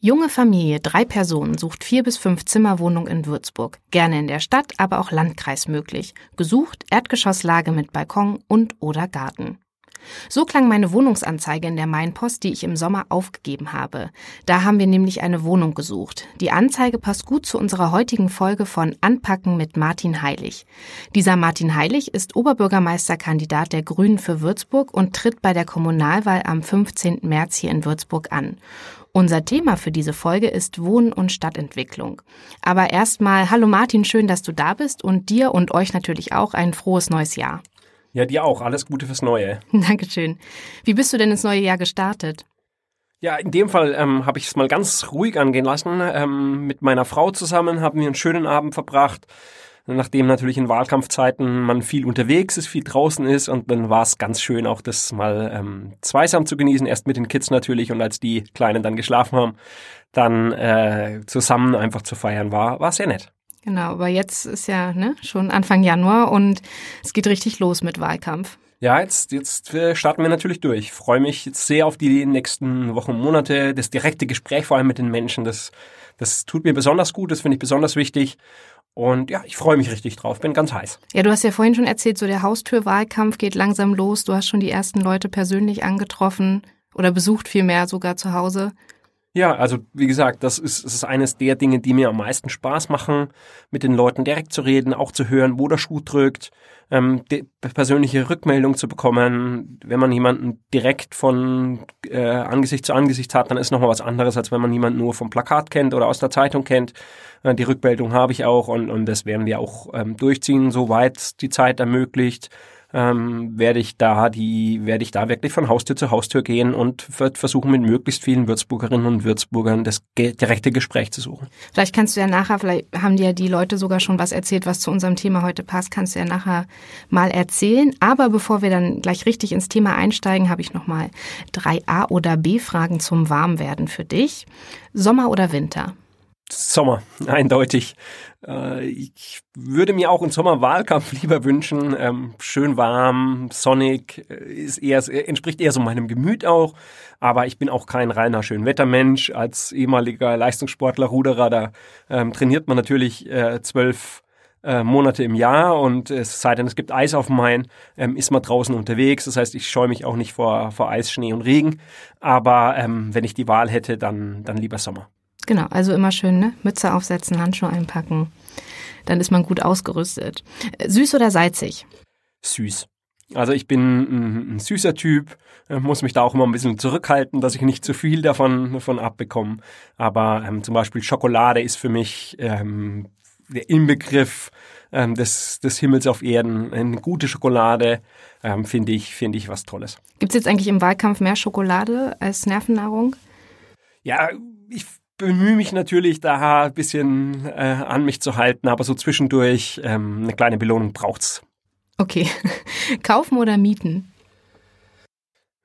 Junge Familie, drei Personen, sucht vier bis fünf Zimmerwohnung in Würzburg. Gerne in der Stadt, aber auch Landkreis möglich. Gesucht Erdgeschosslage mit Balkon und oder Garten. So klang meine Wohnungsanzeige in der Mainpost, die ich im Sommer aufgegeben habe. Da haben wir nämlich eine Wohnung gesucht. Die Anzeige passt gut zu unserer heutigen Folge von Anpacken mit Martin Heilig. Dieser Martin Heilig ist Oberbürgermeisterkandidat der Grünen für Würzburg und tritt bei der Kommunalwahl am 15. März hier in Würzburg an. Unser Thema für diese Folge ist Wohnen und Stadtentwicklung. Aber erstmal, hallo Martin, schön, dass du da bist und dir und euch natürlich auch ein frohes neues Jahr. Ja, dir auch. Alles Gute fürs Neue. Dankeschön. Wie bist du denn ins neue Jahr gestartet? Ja, in dem Fall ähm, habe ich es mal ganz ruhig angehen lassen. Ähm, mit meiner Frau zusammen haben wir einen schönen Abend verbracht. Nachdem natürlich in Wahlkampfzeiten man viel unterwegs ist, viel draußen ist und dann war es ganz schön, auch das mal ähm, zweisam zu genießen. Erst mit den Kids natürlich und als die Kleinen dann geschlafen haben, dann äh, zusammen einfach zu feiern war, war sehr nett. Genau, aber jetzt ist ja ne, schon Anfang Januar und es geht richtig los mit Wahlkampf. Ja, jetzt, jetzt äh, starten wir natürlich durch. Ich freue mich jetzt sehr auf die nächsten Wochen und Monate. Das direkte Gespräch vor allem mit den Menschen, das, das tut mir besonders gut, das finde ich besonders wichtig. Und ja, ich freue mich richtig drauf, bin ganz heiß. Ja, du hast ja vorhin schon erzählt, so der Haustürwahlkampf geht langsam los. Du hast schon die ersten Leute persönlich angetroffen oder besucht vielmehr sogar zu Hause. Ja, also wie gesagt, das ist, das ist eines der Dinge, die mir am meisten Spaß machen, mit den Leuten direkt zu reden, auch zu hören, wo der Schuh drückt, ähm, persönliche Rückmeldung zu bekommen. Wenn man jemanden direkt von äh, Angesicht zu Angesicht hat, dann ist nochmal was anderes, als wenn man jemanden nur vom Plakat kennt oder aus der Zeitung kennt. Äh, die Rückmeldung habe ich auch und, und das werden wir auch ähm, durchziehen, soweit die Zeit ermöglicht ähm, werde ich da die, werde ich da wirklich von Haustür zu Haustür gehen und versuchen mit möglichst vielen Würzburgerinnen und Würzburgern das direkte Gespräch zu suchen. Vielleicht kannst du ja nachher, vielleicht haben dir ja die Leute sogar schon was erzählt, was zu unserem Thema heute passt, kannst du ja nachher mal erzählen. Aber bevor wir dann gleich richtig ins Thema einsteigen, habe ich noch mal drei A oder B Fragen zum Warmwerden für dich. Sommer oder Winter? Sommer, eindeutig. Äh, ich würde mir auch einen Sommerwahlkampf lieber wünschen. Ähm, schön warm, sonnig, äh, ist eher, entspricht eher so meinem Gemüt auch. Aber ich bin auch kein reiner Schönwettermensch. Als ehemaliger Leistungssportler, Ruderer, da ähm, trainiert man natürlich äh, zwölf Monate im Jahr und es sei denn, es gibt Eis auf dem Main, ähm, ist man draußen unterwegs. Das heißt, ich scheue mich auch nicht vor, vor Eis, Schnee und Regen. Aber ähm, wenn ich die Wahl hätte, dann, dann lieber Sommer. Genau, also immer schön, ne? Mütze aufsetzen, Handschuhe einpacken. Dann ist man gut ausgerüstet. Süß oder salzig? Süß. Also ich bin ein, ein, süßer Typ, äh, muss mich da auch immer ein bisschen zurückhalten, dass ich nicht zu viel davon, davon abbekomme. Aber ähm, zum Beispiel Schokolade ist für mich ähm, der Inbegriff ähm, des, des Himmels auf Erden. Eine gute Schokolade ähm, finde ich, finde ich was Tolles. Gibt es jetzt eigentlich im Wahlkampf mehr Schokolade als Nervennahrung? Ja, ich bemühe mich natürlich da ein bisschen äh, an mich zu halten, aber so zwischendurch ähm, eine kleine Belohnung braucht's. Okay. Kaufen oder mieten?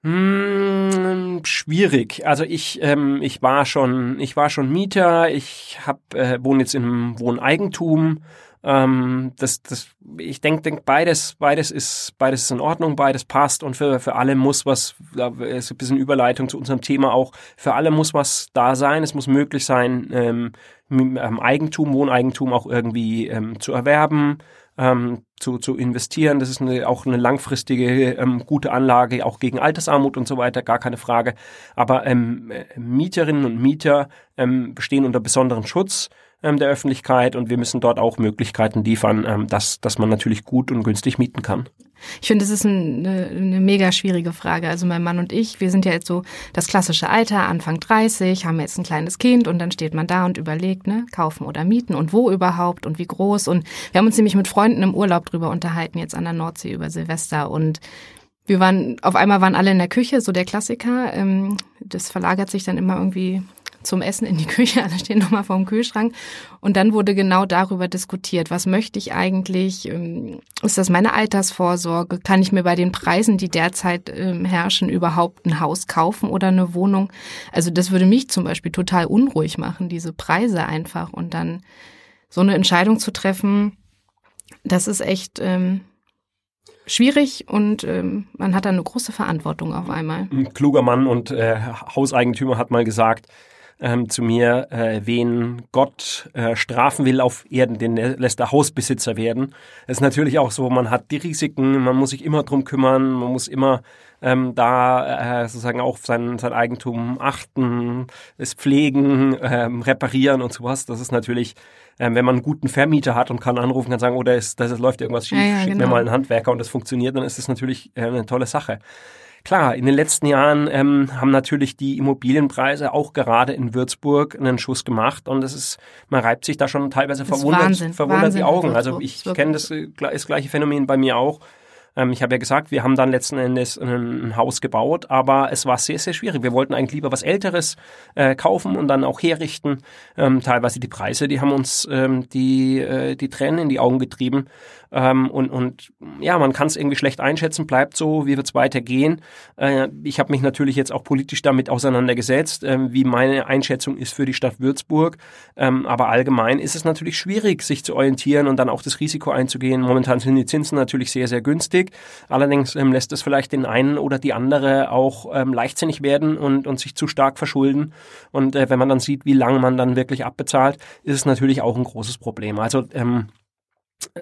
Hm, schwierig. Also ich, ähm, ich war schon, ich war schon Mieter. Ich hab, äh, wohne jetzt im Wohneigentum ähm, das, das, ich denke, denk, beides, beides ist, beides ist in Ordnung, beides passt und für, für alle muss was, da ist ein bisschen Überleitung zu unserem Thema auch, für alle muss was da sein, es muss möglich sein, ähm, ähm, Eigentum, Wohneigentum auch irgendwie ähm, zu erwerben, ähm, zu, zu investieren. Das ist eine, auch eine langfristige ähm, gute Anlage, auch gegen Altersarmut und so weiter, gar keine Frage. Aber ähm, Mieterinnen und Mieter ähm, stehen unter besonderen Schutz ähm, der Öffentlichkeit und wir müssen dort auch Möglichkeiten liefern, ähm, dass, dass man natürlich gut und günstig mieten kann. Ich finde, das ist eine, eine mega schwierige Frage. Also mein Mann und ich, wir sind ja jetzt so das klassische Alter, Anfang 30, haben jetzt ein kleines Kind und dann steht man da und überlegt, ne, kaufen oder mieten und wo überhaupt und wie groß. Und wir haben uns nämlich mit Freunden im Urlaub drüber unterhalten, jetzt an der Nordsee über Silvester und wir waren, auf einmal waren alle in der Küche, so der Klassiker. Ähm, das verlagert sich dann immer irgendwie zum Essen in die Küche, alle stehen nochmal vor dem Kühlschrank. Und dann wurde genau darüber diskutiert, was möchte ich eigentlich? Ähm, ist das meine Altersvorsorge? Kann ich mir bei den Preisen, die derzeit ähm, herrschen, überhaupt ein Haus kaufen oder eine Wohnung? Also das würde mich zum Beispiel total unruhig machen, diese Preise einfach. Und dann so eine Entscheidung zu treffen, das ist echt ähm, schwierig und ähm, man hat da eine große Verantwortung auf einmal. Ein kluger Mann und äh, Hauseigentümer hat mal gesagt, ähm, zu mir, äh, wen Gott äh, strafen will auf Erden, den lässt der Hausbesitzer werden. Es ist natürlich auch so, man hat die Risiken, man muss sich immer drum kümmern, man muss immer ähm, da äh, sozusagen auch sein, sein Eigentum achten, es pflegen, ähm, reparieren und sowas. Das ist natürlich, ähm, wenn man einen guten Vermieter hat und kann anrufen, kann sagen, oh, da, ist, da läuft irgendwas schief, ja, ja, schick genau. mir mal einen Handwerker und das funktioniert, dann ist das natürlich äh, eine tolle Sache. Klar, in den letzten Jahren ähm, haben natürlich die Immobilienpreise auch gerade in Würzburg einen Schuss gemacht und das ist, man reibt sich da schon teilweise verwundert, Wahnsinn, verwundert Wahnsinn die Augen. Also ich kenne das, äh, das gleiche Phänomen bei mir auch. Ähm, ich habe ja gesagt, wir haben dann letzten Endes ein, ein, Haus gebaut, aber es war sehr, sehr schwierig. Wir wollten eigentlich lieber was Älteres äh, kaufen und dann auch herrichten. Ähm, teilweise die Preise, die haben uns ähm, die, äh, die Tränen in die Augen getrieben. Ähm, und, und ja, man kann es irgendwie schlecht einschätzen, bleibt so, wie wird es weitergehen. Äh, ich habe mich natürlich jetzt auch politisch damit auseinandergesetzt, äh, wie meine Einschätzung ist für die Stadt Würzburg. Ähm, aber allgemein ist es natürlich schwierig, sich zu orientieren und dann auch das Risiko einzugehen. Momentan sind die Zinsen natürlich sehr, sehr günstig. Allerdings ähm, lässt es vielleicht den einen oder die andere auch ähm, leichtsinnig werden und, und sich zu stark verschulden. Und äh, wenn man dann sieht, wie lange man dann wirklich abbezahlt, ist es natürlich auch ein großes Problem. Also ähm,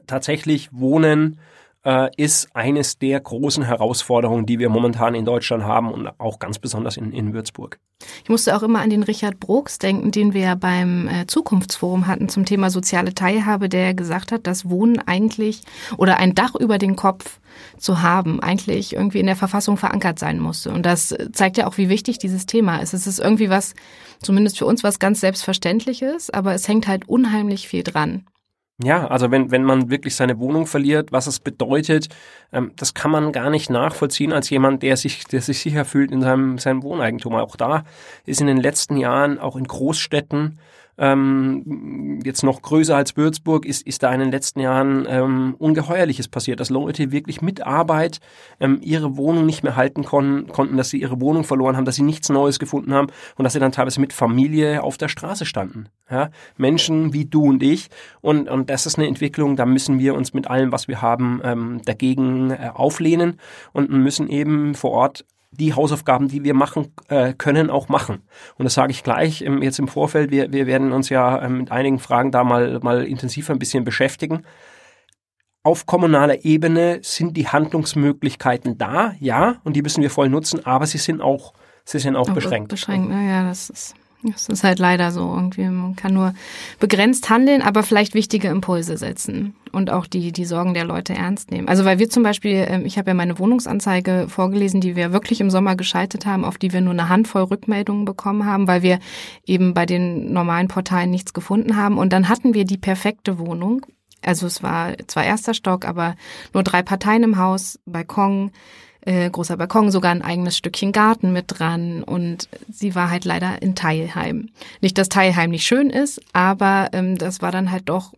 tatsächlich Wohnen äh, ist eines der großen Herausforderungen, die wir momentan in Deutschland haben und auch ganz besonders in, in Würzburg. Ich musste auch immer an den Richard Brooks denken, den wir beim äh, Zukunftsforum hatten zum Thema soziale Teilhabe, der gesagt hat, dass Wohnen eigentlich oder ein Dach über den Kopf zu haben, eigentlich irgendwie in der Verfassung verankert sein musste. Und das zeigt ja auch, wie wichtig dieses Thema ist. Es ist irgendwie was, zumindest für uns, was ganz Selbstverständliches, aber es hängt halt unheimlich viel dran. Ja, also wenn, wenn man wirklich seine Wohnung verliert, was es bedeutet, ähm, das kann man gar nicht nachvollziehen als jemand, der sich, der sich sicher fühlt in seinem, seinem Wohneigentum. Auch da ist in den letzten Jahren auch in Großstädten ähm, jetzt noch größer als Würzburg, ist, ist da in den letzten Jahren ähm, Ungeheuerliches passiert, dass Leute wirklich mit Arbeit ähm, ihre Wohnung nicht mehr halten kon konnten, dass sie ihre Wohnung verloren haben, dass sie nichts Neues gefunden haben und dass sie dann teilweise mit Familie auf der Straße standen. Ja? Menschen wie du und ich. Und, und das ist eine Entwicklung, da müssen wir uns mit allem, was wir haben, ähm, dagegen äh, auflehnen und müssen eben vor Ort die Hausaufgaben, die wir machen äh, können, auch machen. Und das sage ich gleich ähm, jetzt im Vorfeld. Wir, wir werden uns ja ähm, mit einigen Fragen da mal, mal intensiver ein bisschen beschäftigen. Auf kommunaler Ebene sind die Handlungsmöglichkeiten da, ja, und die müssen wir voll nutzen, aber sie sind auch, sie sind auch, auch beschränkt. Beschränkt, naja, das ist das ist halt leider so irgendwie. Man kann nur begrenzt handeln, aber vielleicht wichtige Impulse setzen und auch die, die Sorgen der Leute ernst nehmen. Also weil wir zum Beispiel, ähm, ich habe ja meine Wohnungsanzeige vorgelesen, die wir wirklich im Sommer geschaltet haben, auf die wir nur eine Handvoll Rückmeldungen bekommen haben, weil wir eben bei den normalen Portalen nichts gefunden haben. Und dann hatten wir die perfekte Wohnung. Also es war zwar erster Stock, aber nur drei Parteien im Haus, Balkon, äh, großer Balkon, sogar ein eigenes Stückchen Garten mit dran und sie war halt leider in Teilheim. Nicht, dass Teilheim nicht schön ist, aber ähm, das war dann halt doch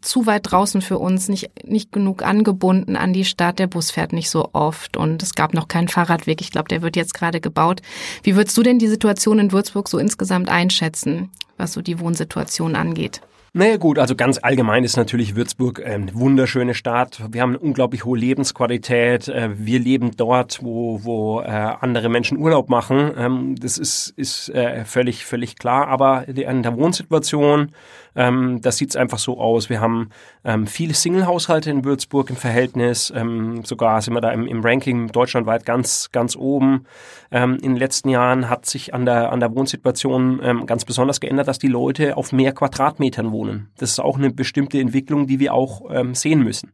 zu weit draußen für uns, nicht, nicht genug angebunden an die Stadt. Der Bus fährt nicht so oft und es gab noch keinen Fahrradweg. Ich glaube, der wird jetzt gerade gebaut. Wie würdest du denn die Situation in Würzburg so insgesamt einschätzen, was so die Wohnsituation angeht? Naja gut, also ganz allgemein ist natürlich Würzburg eine wunderschöne Stadt. Wir haben eine unglaublich hohe Lebensqualität. Äh, wir leben dort, wo, wo äh, andere Menschen Urlaub machen. Ähm, das ist, ist äh, völlig, völlig klar. Aber an der Wohnsituation ähm, das sieht einfach so aus. Wir haben ähm, viele Single-Haushalte in Würzburg im Verhältnis. Ähm, sogar sind wir da im, im Ranking deutschlandweit ganz, ganz oben. Ähm, in den letzten Jahren hat sich an der, an der Wohnsituation ähm, ganz besonders geändert, dass die Leute auf mehr Quadratmetern wohnen. Das ist auch eine bestimmte Entwicklung, die wir auch ähm, sehen müssen.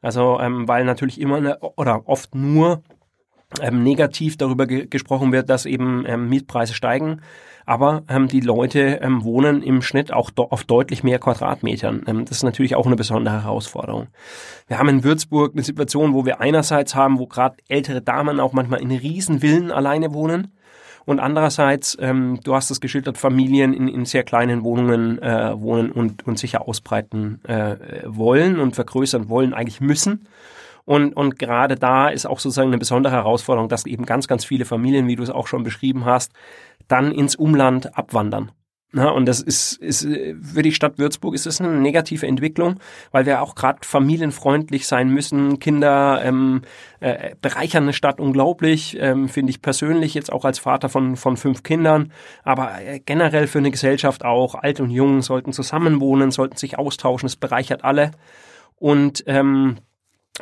Also, weil natürlich immer eine, oder oft nur ähm, negativ darüber ge gesprochen wird, dass eben ähm, Mietpreise steigen aber ähm, die Leute ähm, wohnen im Schnitt auch auf deutlich mehr Quadratmetern. Ähm, das ist natürlich auch eine besondere Herausforderung. Wir haben in Würzburg eine Situation, wo wir einerseits haben, wo gerade ältere Damen auch manchmal in Riesenvillen alleine wohnen. Und andererseits, ähm, du hast es geschildert, Familien in, in sehr kleinen Wohnungen äh, wohnen und, und sicher ausbreiten äh, wollen und vergrößern wollen, eigentlich müssen. Und, und gerade da ist auch sozusagen eine besondere Herausforderung, dass eben ganz, ganz viele Familien, wie du es auch schon beschrieben hast, dann ins Umland abwandern. Na, und das ist, ist für die Stadt Würzburg ist das eine negative Entwicklung, weil wir auch gerade familienfreundlich sein müssen. Kinder ähm, äh, bereichern eine Stadt unglaublich, ähm, finde ich persönlich jetzt auch als Vater von, von fünf Kindern, aber äh, generell für eine Gesellschaft auch. Alt und Jung sollten zusammenwohnen, sollten sich austauschen, es bereichert alle. Und ähm,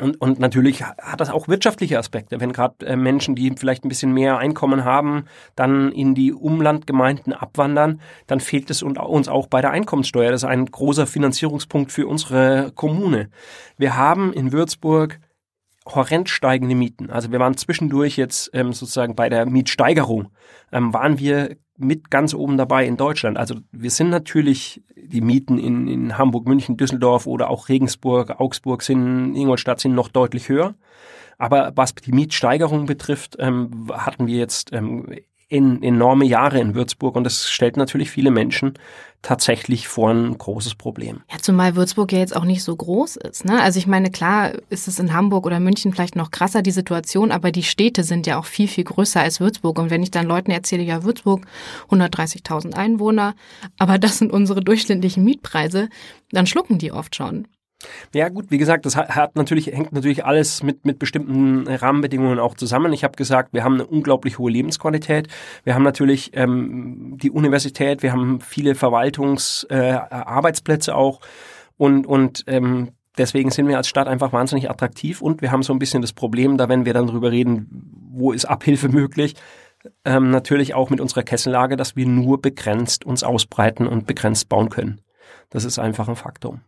und, und natürlich hat das auch wirtschaftliche Aspekte. Wenn gerade äh, Menschen, die vielleicht ein bisschen mehr Einkommen haben, dann in die Umlandgemeinden abwandern, dann fehlt es uns auch bei der Einkommenssteuer. Das ist ein großer Finanzierungspunkt für unsere Kommune. Wir haben in Würzburg horrend steigende Mieten. Also wir waren zwischendurch jetzt ähm, sozusagen bei der Mietsteigerung, ähm, waren wir mit ganz oben dabei in Deutschland. Also wir sind natürlich, die Mieten in, in Hamburg, München, Düsseldorf oder auch Regensburg, Augsburg sind, Ingolstadt sind noch deutlich höher. Aber was die Mietsteigerung betrifft, ähm, hatten wir jetzt ähm, in enorme Jahre in Würzburg und das stellt natürlich viele Menschen tatsächlich vor ein großes Problem. Ja, zumal Würzburg ja jetzt auch nicht so groß ist. Ne? Also ich meine, klar ist es in Hamburg oder München vielleicht noch krasser, die Situation, aber die Städte sind ja auch viel, viel größer als Würzburg. Und wenn ich dann Leuten erzähle, ja, Würzburg, 130.000 Einwohner, aber das sind unsere durchschnittlichen Mietpreise, dann schlucken die oft schon. Ja gut, wie gesagt, das hat natürlich, hängt natürlich alles mit, mit bestimmten Rahmenbedingungen auch zusammen. Ich habe gesagt, wir haben eine unglaublich hohe Lebensqualität. Wir haben natürlich ähm, die Universität, wir haben viele Verwaltungsarbeitsplätze äh, auch und, und ähm, deswegen sind wir als Stadt einfach wahnsinnig attraktiv und wir haben so ein bisschen das Problem, da wenn wir dann drüber reden, wo ist Abhilfe möglich, ähm, natürlich auch mit unserer Kessellage, dass wir nur begrenzt uns ausbreiten und begrenzt bauen können. Das ist einfach ein Faktum.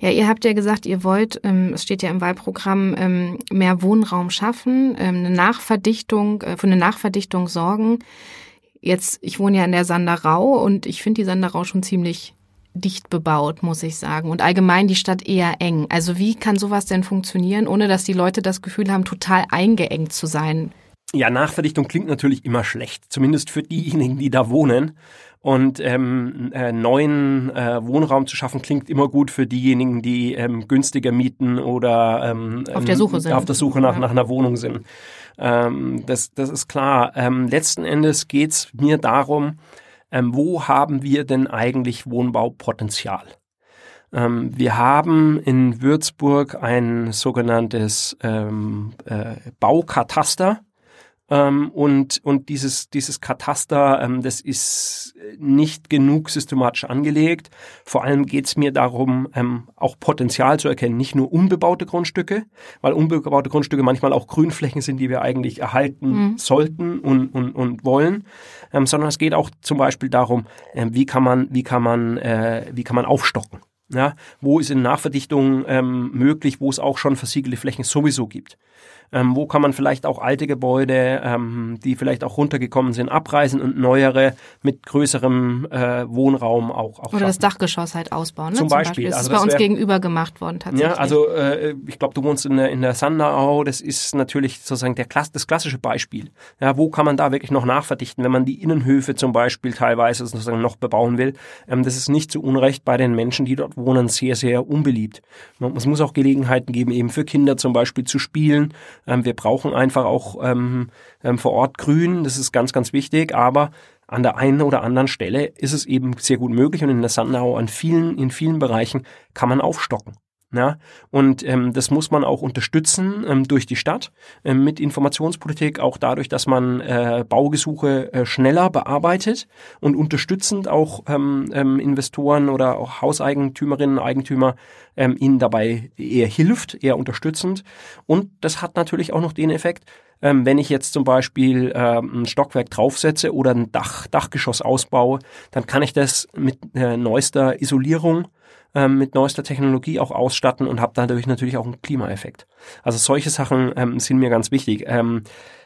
Ja, ihr habt ja gesagt, ihr wollt, ähm, es steht ja im Wahlprogramm, ähm, mehr Wohnraum schaffen, ähm, eine Nachverdichtung, äh, für eine Nachverdichtung sorgen. Jetzt, ich wohne ja in der Sanderau und ich finde die Sanderau schon ziemlich dicht bebaut, muss ich sagen. Und allgemein die Stadt eher eng. Also wie kann sowas denn funktionieren, ohne dass die Leute das Gefühl haben, total eingeengt zu sein? Ja, Nachverdichtung klingt natürlich immer schlecht, zumindest für diejenigen, die da wohnen. Und ähm, äh, neuen äh, Wohnraum zu schaffen, klingt immer gut für diejenigen, die ähm, günstiger mieten oder ähm, auf der Suche sind. Auf der Suche nach, ja. nach einer Wohnung sind. Ähm, das, das ist klar. Ähm, letzten Endes geht's mir darum, ähm, wo haben wir denn eigentlich Wohnbaupotenzial? Ähm, wir haben in Würzburg ein sogenanntes ähm, äh, Baukataster ähm, und, und dieses, dieses Kataster, ähm, das ist nicht genug systematisch angelegt. Vor allem geht es mir darum, ähm, auch Potenzial zu erkennen, nicht nur unbebaute Grundstücke, weil unbebaute Grundstücke manchmal auch Grünflächen sind, die wir eigentlich erhalten mhm. sollten und, und, und wollen, ähm, sondern es geht auch zum Beispiel darum, äh, wie kann man, wie kann man, äh, wie kann man aufstocken. Ja, wo ist in Nachverdichtung ähm, möglich, wo es auch schon versiegelte Flächen sowieso gibt. Ähm, wo kann man vielleicht auch alte Gebäude, ähm, die vielleicht auch runtergekommen sind, abreißen und neuere mit größerem äh, Wohnraum auch, auch Oder schaffen. das Dachgeschoss halt ausbauen. Ne? Zum, Zum Beispiel. Beispiel. Das also ist bei uns gegenüber gemacht worden tatsächlich. Ja, also äh, ich glaube, du wohnst in der, in der Sanderau. Das ist natürlich sozusagen der das klassische Beispiel. Ja, wo kann man da wirklich noch nachverdichten, wenn man die Innenhöfe zum Beispiel teilweise sozusagen noch bebauen will? Ähm, das ist nicht zu Unrecht bei den Menschen, die dort wohnen, sehr, sehr unbeliebt. Es muss auch Gelegenheiten geben, eben für Kinder zum Beispiel zu spielen. Ähm, wir brauchen einfach auch ähm, ähm, vor Ort Grün, das ist ganz, ganz wichtig, aber an der einen oder anderen Stelle ist es eben sehr gut möglich und in der Sandau an vielen, in vielen Bereichen kann man aufstocken. Ja, und ähm, das muss man auch unterstützen ähm, durch die Stadt ähm, mit Informationspolitik, auch dadurch, dass man äh, Baugesuche äh, schneller bearbeitet und unterstützend auch ähm, ähm, Investoren oder auch Hauseigentümerinnen, Eigentümer ähm, ihnen dabei eher hilft, eher unterstützend. Und das hat natürlich auch noch den Effekt, ähm, wenn ich jetzt zum Beispiel ähm, ein Stockwerk draufsetze oder ein Dach, Dachgeschoss ausbaue, dann kann ich das mit äh, neuester Isolierung ähm, mit neuester Technologie auch ausstatten und habe dadurch natürlich auch einen Klimaeffekt. Also solche Sachen ähm, sind mir ganz wichtig. Ähm,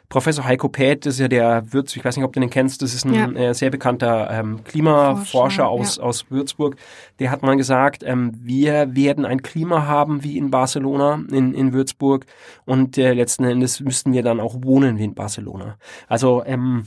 Professor Heiko Päth, das ist ja der Würz, ich weiß nicht, ob du den kennst, das ist ein ja. äh, sehr bekannter ähm, Klimaforscher aus, ja. aus Würzburg. Der hat mal gesagt, ähm, wir werden ein Klima haben wie in Barcelona, in, in Würzburg und äh, letzten Endes müssten wir dann auch wohnen wie in Barcelona. Also ähm,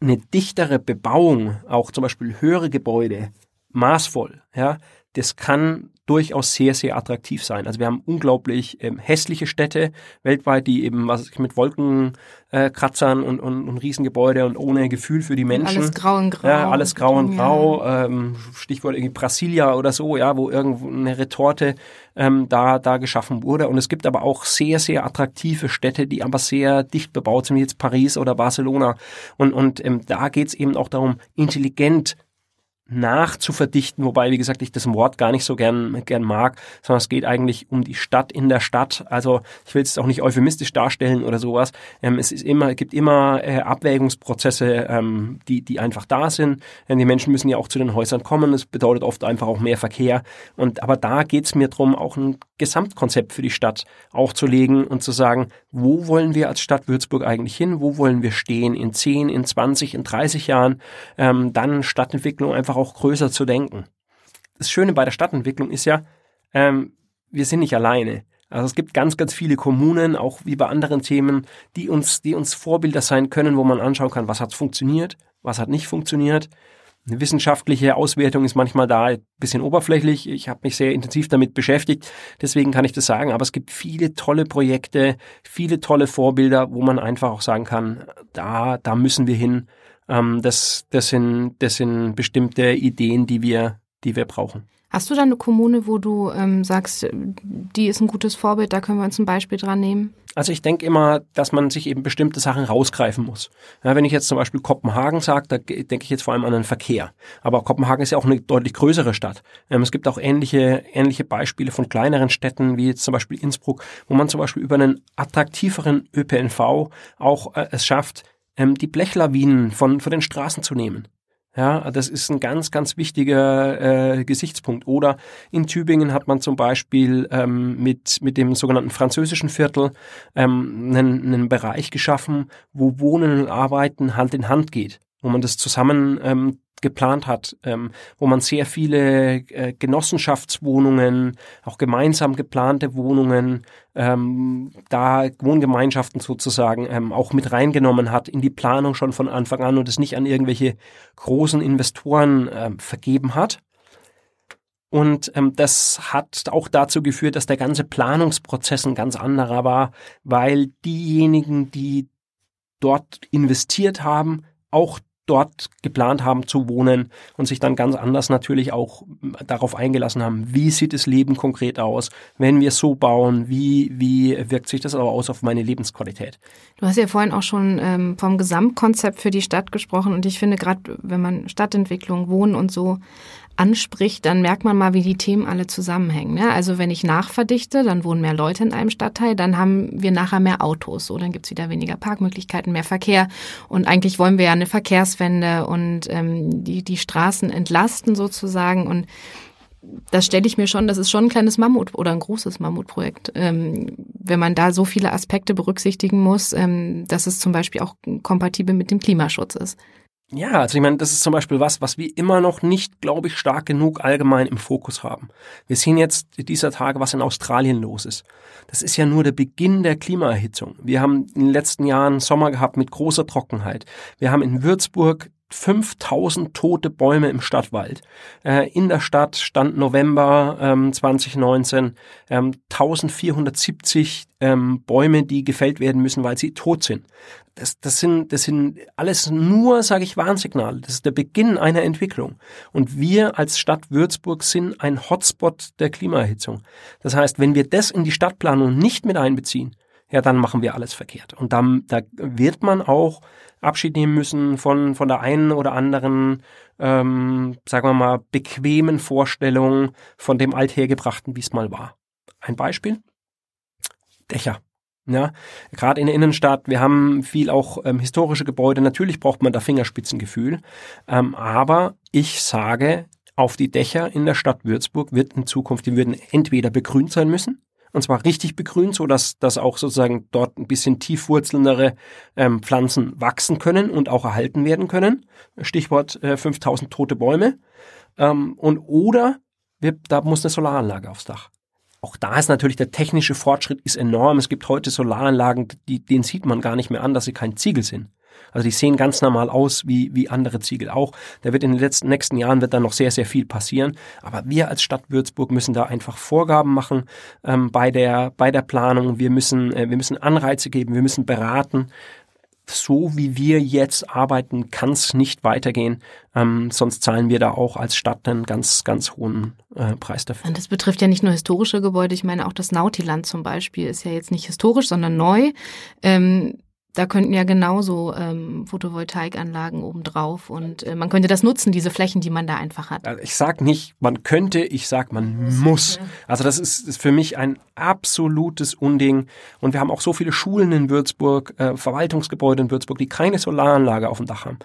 eine dichtere Bebauung, auch zum Beispiel höhere Gebäude, maßvoll, ja, das kann durchaus sehr, sehr attraktiv sein. Also wir haben unglaublich ähm, hässliche Städte weltweit, die eben was mit Wolkenkratzern äh, und, und, und Riesengebäude und ohne Gefühl für die Menschen. Alles grau und grau. Ja, alles grau und grau. Ja. Ähm, Stichwort irgendwie Brasilia oder so, ja, wo irgendwo eine Retorte ähm, da, da geschaffen wurde. Und es gibt aber auch sehr, sehr attraktive Städte, die aber sehr dicht bebaut sind, wie jetzt Paris oder Barcelona. Und, und ähm, da geht's eben auch darum, intelligent nachzuverdichten, wobei, wie gesagt, ich das Wort gar nicht so gern, gern mag, sondern es geht eigentlich um die Stadt in der Stadt. Also ich will es auch nicht euphemistisch darstellen oder sowas. Ähm, es ist immer, gibt immer äh, Abwägungsprozesse, ähm, die, die einfach da sind. Denn die Menschen müssen ja auch zu den Häusern kommen. Das bedeutet oft einfach auch mehr Verkehr. Und aber da geht es mir darum, auch ein Gesamtkonzept für die Stadt aufzulegen und zu sagen, wo wollen wir als Stadt Würzburg eigentlich hin? Wo wollen wir stehen in 10, in 20, in 30 Jahren? Ähm, dann Stadtentwicklung einfach auch größer zu denken. Das Schöne bei der Stadtentwicklung ist ja, ähm, wir sind nicht alleine. Also es gibt ganz, ganz viele Kommunen, auch wie bei anderen Themen, die uns, die uns Vorbilder sein können, wo man anschauen kann, was hat funktioniert, was hat nicht funktioniert. Eine wissenschaftliche Auswertung ist manchmal da ein bisschen oberflächlich. Ich habe mich sehr intensiv damit beschäftigt, deswegen kann ich das sagen. Aber es gibt viele tolle Projekte, viele tolle Vorbilder, wo man einfach auch sagen kann, da, da müssen wir hin. Ähm, das, das, sind, das sind bestimmte Ideen, die wir, die wir brauchen. Hast du da eine Kommune, wo du ähm, sagst, die ist ein gutes Vorbild, da können wir uns ein Beispiel dran nehmen? Also ich denke immer, dass man sich eben bestimmte Sachen rausgreifen muss. Ja, wenn ich jetzt zum Beispiel Kopenhagen sage, da denke ich jetzt vor allem an den Verkehr. Aber Kopenhagen ist ja auch eine deutlich größere Stadt. Ähm, es gibt auch ähnliche, ähnliche Beispiele von kleineren Städten, wie jetzt zum Beispiel Innsbruck, wo man zum Beispiel über einen attraktiveren ÖPNV auch äh, es schafft, ähm, die Blechlawinen von, von den Straßen zu nehmen. Ja, das ist ein ganz, ganz wichtiger äh, Gesichtspunkt. Oder in Tübingen hat man zum Beispiel ähm, mit, mit dem sogenannten französischen Viertel ähm, einen, einen Bereich geschaffen, wo Wohnen und Arbeiten Hand in Hand geht, wo man das zusammen ähm, geplant hat, ähm, wo man sehr viele äh, Genossenschaftswohnungen, auch gemeinsam geplante Wohnungen, ähm, da Wohngemeinschaften sozusagen ähm, auch mit reingenommen hat in die Planung schon von Anfang an und es nicht an irgendwelche großen Investoren ähm, vergeben hat. Und ähm, das hat auch dazu geführt, dass der ganze Planungsprozess ein ganz anderer war, weil diejenigen, die dort investiert haben, auch dort geplant haben zu wohnen und sich dann ganz anders natürlich auch darauf eingelassen haben, wie sieht das Leben konkret aus, wenn wir so bauen, wie, wie wirkt sich das aber aus auf meine Lebensqualität. Du hast ja vorhin auch schon ähm, vom Gesamtkonzept für die Stadt gesprochen und ich finde gerade, wenn man Stadtentwicklung, Wohnen und so anspricht, dann merkt man mal, wie die Themen alle zusammenhängen. Ne? Also wenn ich nachverdichte, dann wohnen mehr Leute in einem Stadtteil, dann haben wir nachher mehr Autos. So, dann gibt's wieder weniger Parkmöglichkeiten, mehr Verkehr. Und eigentlich wollen wir ja eine Verkehrswende und ähm, die, die Straßen entlasten sozusagen. Und das stelle ich mir schon, das ist schon ein kleines Mammut oder ein großes Mammutprojekt, ähm, wenn man da so viele Aspekte berücksichtigen muss, ähm, dass es zum Beispiel auch kompatibel mit dem Klimaschutz ist. Ja, also ich meine, das ist zum Beispiel was, was wir immer noch nicht, glaube ich, stark genug allgemein im Fokus haben. Wir sehen jetzt dieser Tage, was in Australien los ist. Das ist ja nur der Beginn der Klimaerhitzung. Wir haben in den letzten Jahren Sommer gehabt mit großer Trockenheit. Wir haben in Würzburg 5000 tote Bäume im Stadtwald. Äh, in der Stadt stand November ähm, 2019 ähm, 1470 ähm, Bäume, die gefällt werden müssen, weil sie tot sind. Das, das sind, das sind alles nur, sage ich, Warnsignale. Das ist der Beginn einer Entwicklung. Und wir als Stadt Würzburg sind ein Hotspot der Klimaerhitzung. Das heißt, wenn wir das in die Stadtplanung nicht mit einbeziehen, ja, dann machen wir alles verkehrt. Und dann, da wird man auch Abschied nehmen müssen von, von der einen oder anderen, ähm, sagen wir mal, bequemen Vorstellung von dem Althergebrachten, wie es mal war. Ein Beispiel? Dächer. Ja, gerade in der Innenstadt, wir haben viel auch ähm, historische Gebäude. Natürlich braucht man da Fingerspitzengefühl. Ähm, aber ich sage, auf die Dächer in der Stadt Würzburg wird in Zukunft, die würden entweder begrünt sein müssen, und zwar richtig begrünt, so dass, dass auch sozusagen dort ein bisschen tiefwurzelndere ähm, Pflanzen wachsen können und auch erhalten werden können. Stichwort äh, 5000 tote Bäume. Ähm, und oder wir, da muss eine Solaranlage aufs Dach. Auch da ist natürlich der technische Fortschritt ist enorm. Es gibt heute Solaranlagen, die, denen sieht man gar nicht mehr an, dass sie kein Ziegel sind. Also die sehen ganz normal aus wie, wie andere Ziegel auch. Da wird in den letzten, nächsten Jahren wird dann noch sehr, sehr viel passieren. Aber wir als Stadt Würzburg müssen da einfach Vorgaben machen ähm, bei, der, bei der Planung. Wir müssen, äh, wir müssen Anreize geben, wir müssen beraten so wie wir jetzt arbeiten, kann es nicht weitergehen. Ähm, sonst zahlen wir da auch als Stadt einen ganz, ganz hohen äh, Preis dafür. Und das betrifft ja nicht nur historische Gebäude. Ich meine, auch das Nautiland zum Beispiel ist ja jetzt nicht historisch, sondern neu. Ähm, da könnten ja genauso ähm, Photovoltaikanlagen obendrauf und äh, man könnte das nutzen, diese Flächen, die man da einfach hat. Also ich sag nicht, man könnte, ich sag, man muss. Also das ist, ist für mich ein absolutes Unding. Und wir haben auch so viele Schulen in Würzburg, äh, Verwaltungsgebäude in Würzburg, die keine Solaranlage auf dem Dach haben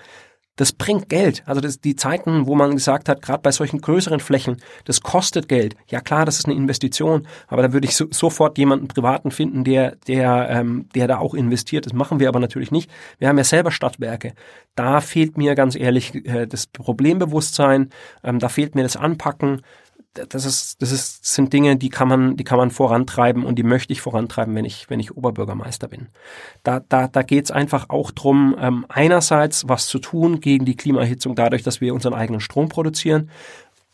das bringt Geld. Also das, die Zeiten, wo man gesagt hat, gerade bei solchen größeren Flächen, das kostet Geld. Ja klar, das ist eine Investition, aber da würde ich so, sofort jemanden privaten finden, der, der, ähm, der da auch investiert. Das machen wir aber natürlich nicht. Wir haben ja selber Stadtwerke. Da fehlt mir ganz ehrlich äh, das Problembewusstsein, ähm, da fehlt mir das Anpacken das ist, das ist, sind Dinge, die kann man, die kann man vorantreiben und die möchte ich vorantreiben, wenn ich, wenn ich Oberbürgermeister bin. Da, da, da geht es einfach auch drum, ähm, einerseits was zu tun gegen die Klimaerhitzung dadurch, dass wir unseren eigenen Strom produzieren.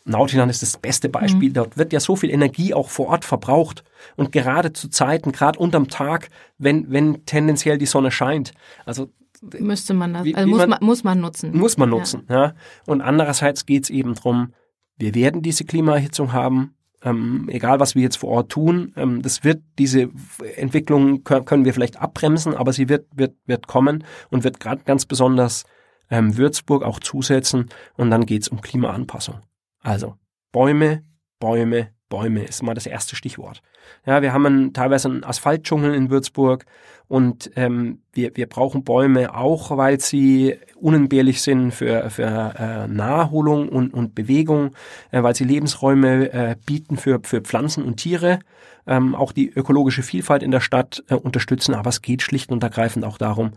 Nautiland ist das beste Beispiel. Mhm. Dort wird ja so viel Energie auch vor Ort verbraucht. Und gerade zu Zeiten, gerade unterm Tag, wenn, wenn tendenziell die Sonne scheint. Also müsste man das, also muss man, man, muss man nutzen. Muss man nutzen, ja. ja. Und andererseits geht es eben drum wir werden diese Klimaerhitzung haben, ähm, egal was wir jetzt vor Ort tun. Ähm, das wird diese Entwicklung können, wir vielleicht abbremsen, aber sie wird wird wird kommen und wird gerade ganz besonders ähm, Würzburg auch zusetzen. Und dann geht's um Klimaanpassung. Also Bäume, Bäume, Bäume ist mal das erste Stichwort. Ja, wir haben einen, teilweise einen Asphaltdschungel in Würzburg und ähm, wir, wir brauchen Bäume auch, weil sie unentbehrlich sind für, für äh, Naherholung und, und Bewegung, äh, weil sie Lebensräume äh, bieten für, für Pflanzen und Tiere, ähm, auch die ökologische Vielfalt in der Stadt äh, unterstützen. Aber es geht schlicht und ergreifend auch darum,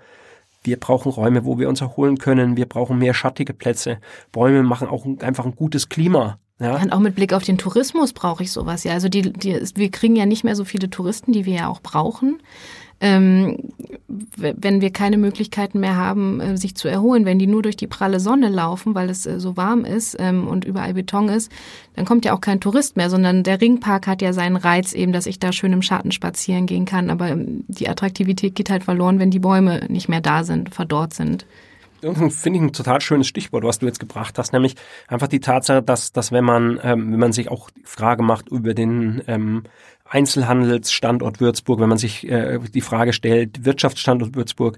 wir brauchen Räume, wo wir uns erholen können. Wir brauchen mehr schattige Plätze. Bäume machen auch einfach ein gutes Klima. Ja. Und auch mit Blick auf den Tourismus brauche ich sowas ja. Also die, die, wir kriegen ja nicht mehr so viele Touristen, die wir ja auch brauchen. Ähm, wenn wir keine Möglichkeiten mehr haben, äh, sich zu erholen, wenn die nur durch die pralle Sonne laufen, weil es äh, so warm ist ähm, und überall Beton ist, dann kommt ja auch kein Tourist mehr, sondern der Ringpark hat ja seinen Reiz eben, dass ich da schön im Schatten spazieren gehen kann. Aber ähm, die Attraktivität geht halt verloren, wenn die Bäume nicht mehr da sind, verdorrt sind finde ich ein total schönes Stichwort, was du jetzt gebracht hast, nämlich einfach die Tatsache, dass, dass wenn man, ähm, wenn man sich auch die Frage macht über den ähm, Einzelhandelsstandort Würzburg, wenn man sich äh, die Frage stellt, Wirtschaftsstandort Würzburg,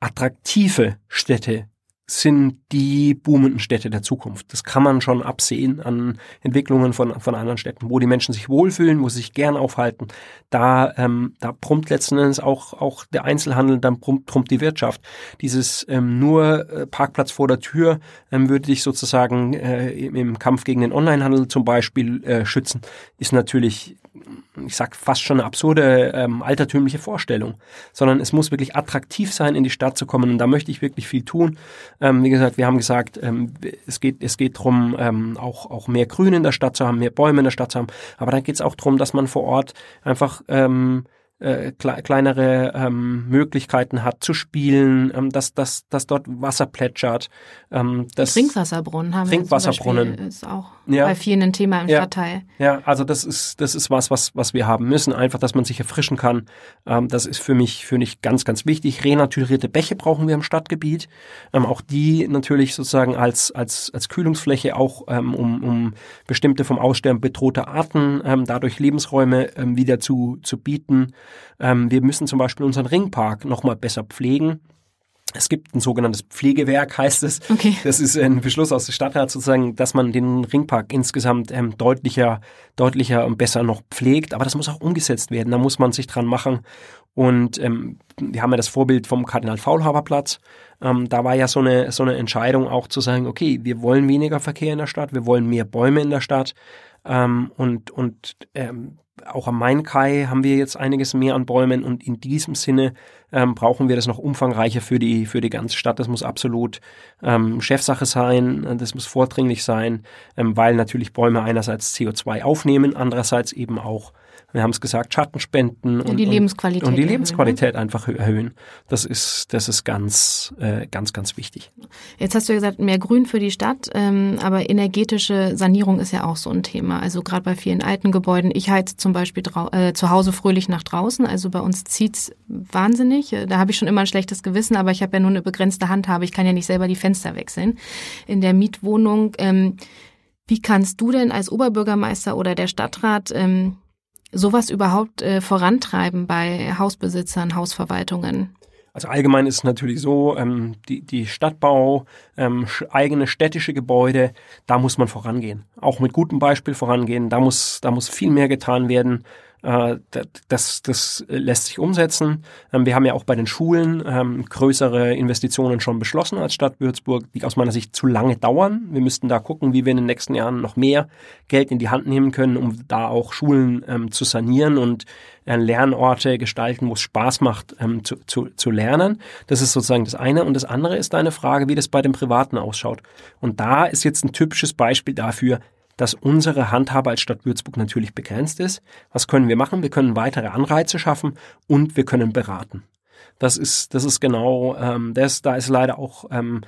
attraktive Städte sind die boomenden Städte der Zukunft. Das kann man schon absehen an Entwicklungen von, von anderen Städten, wo die Menschen sich wohlfühlen, wo sie sich gern aufhalten. Da, ähm, da prompt letzten Endes auch, auch der Einzelhandel, dann prompt, prompt die Wirtschaft. Dieses ähm, nur äh, Parkplatz vor der Tür ähm, würde dich sozusagen äh, im, im Kampf gegen den Onlinehandel zum Beispiel äh, schützen, ist natürlich ich sag fast schon eine absurde ähm, altertümliche Vorstellung, sondern es muss wirklich attraktiv sein, in die Stadt zu kommen. Und da möchte ich wirklich viel tun. Ähm, wie gesagt, wir haben gesagt, ähm, es geht es geht darum, ähm, auch auch mehr Grün in der Stadt zu haben, mehr Bäume in der Stadt zu haben. Aber dann geht es auch darum, dass man vor Ort einfach ähm, äh, kleinere ähm, Möglichkeiten hat zu spielen, ähm, dass, dass, dass dort Wasser plätschert. Ähm, das Trinkwasserbrunnen haben Trinkwasserbrunnen. wir ist auch ja. bei vielen ein Thema im ja. Stadtteil. Ja, also das ist, das ist was, was, was wir haben müssen, einfach, dass man sich erfrischen kann. Ähm, das ist für mich, für mich ganz, ganz wichtig. Renaturierte Bäche brauchen wir im Stadtgebiet. Ähm, auch die natürlich sozusagen als, als, als Kühlungsfläche auch ähm, um, um bestimmte vom Aussterben bedrohte Arten ähm, dadurch Lebensräume ähm, wieder zu, zu bieten. Ähm, wir müssen zum Beispiel unseren Ringpark nochmal besser pflegen. Es gibt ein sogenanntes Pflegewerk, heißt es. Okay. Das ist ein Beschluss aus der Stadtrat sozusagen, dass man den Ringpark insgesamt ähm, deutlicher, deutlicher und besser noch pflegt. Aber das muss auch umgesetzt werden. Da muss man sich dran machen. Und ähm, wir haben ja das Vorbild vom Kardinal Faulhaber Platz. Ähm, da war ja so eine, so eine Entscheidung auch zu sagen, okay, wir wollen weniger Verkehr in der Stadt, wir wollen mehr Bäume in der Stadt. Ähm, und und ähm, auch am Main-Kai haben wir jetzt einiges mehr an Bäumen und in diesem Sinne ähm, brauchen wir das noch umfangreicher für die, für die ganze Stadt. Das muss absolut ähm, Chefsache sein, das muss vordringlich sein, ähm, weil natürlich Bäume einerseits CO2 aufnehmen, andererseits eben auch wir haben es gesagt, Schattenspenden und die Lebensqualität, und, und die Lebensqualität erhöhen. einfach erhöhen. Das ist, das ist ganz, äh, ganz, ganz wichtig. Jetzt hast du ja gesagt, mehr Grün für die Stadt, ähm, aber energetische Sanierung ist ja auch so ein Thema. Also gerade bei vielen alten Gebäuden. Ich heize zum Beispiel äh, zu Hause fröhlich nach draußen. Also bei uns zieht's wahnsinnig. Da habe ich schon immer ein schlechtes Gewissen, aber ich habe ja nur eine begrenzte Handhabe. Ich kann ja nicht selber die Fenster wechseln. In der Mietwohnung ähm, wie kannst du denn als Oberbürgermeister oder der Stadtrat ähm, sowas überhaupt äh, vorantreiben bei Hausbesitzern, Hausverwaltungen? Also allgemein ist es natürlich so, ähm, die, die Stadtbau, ähm, eigene städtische Gebäude, da muss man vorangehen. Auch mit gutem Beispiel vorangehen. Da muss, da muss viel mehr getan werden. Äh, das, das lässt sich umsetzen. Ähm, wir haben ja auch bei den Schulen ähm, größere Investitionen schon beschlossen als Stadt Würzburg, die aus meiner Sicht zu lange dauern. Wir müssten da gucken, wie wir in den nächsten Jahren noch mehr Geld in die Hand nehmen können, um da auch Schulen ähm, zu sanieren und äh, Lernorte gestalten, wo es Spaß macht zu, zu, zu lernen. Das ist sozusagen das eine. Und das andere ist eine Frage, wie das bei den Privaten ausschaut. Und da ist jetzt ein typisches Beispiel dafür, dass unsere Handhabe als Stadt Würzburg natürlich begrenzt ist. Was können wir machen? Wir können weitere Anreize schaffen und wir können beraten. Das ist, das ist genau ähm, das. Da ist leider auch ähm,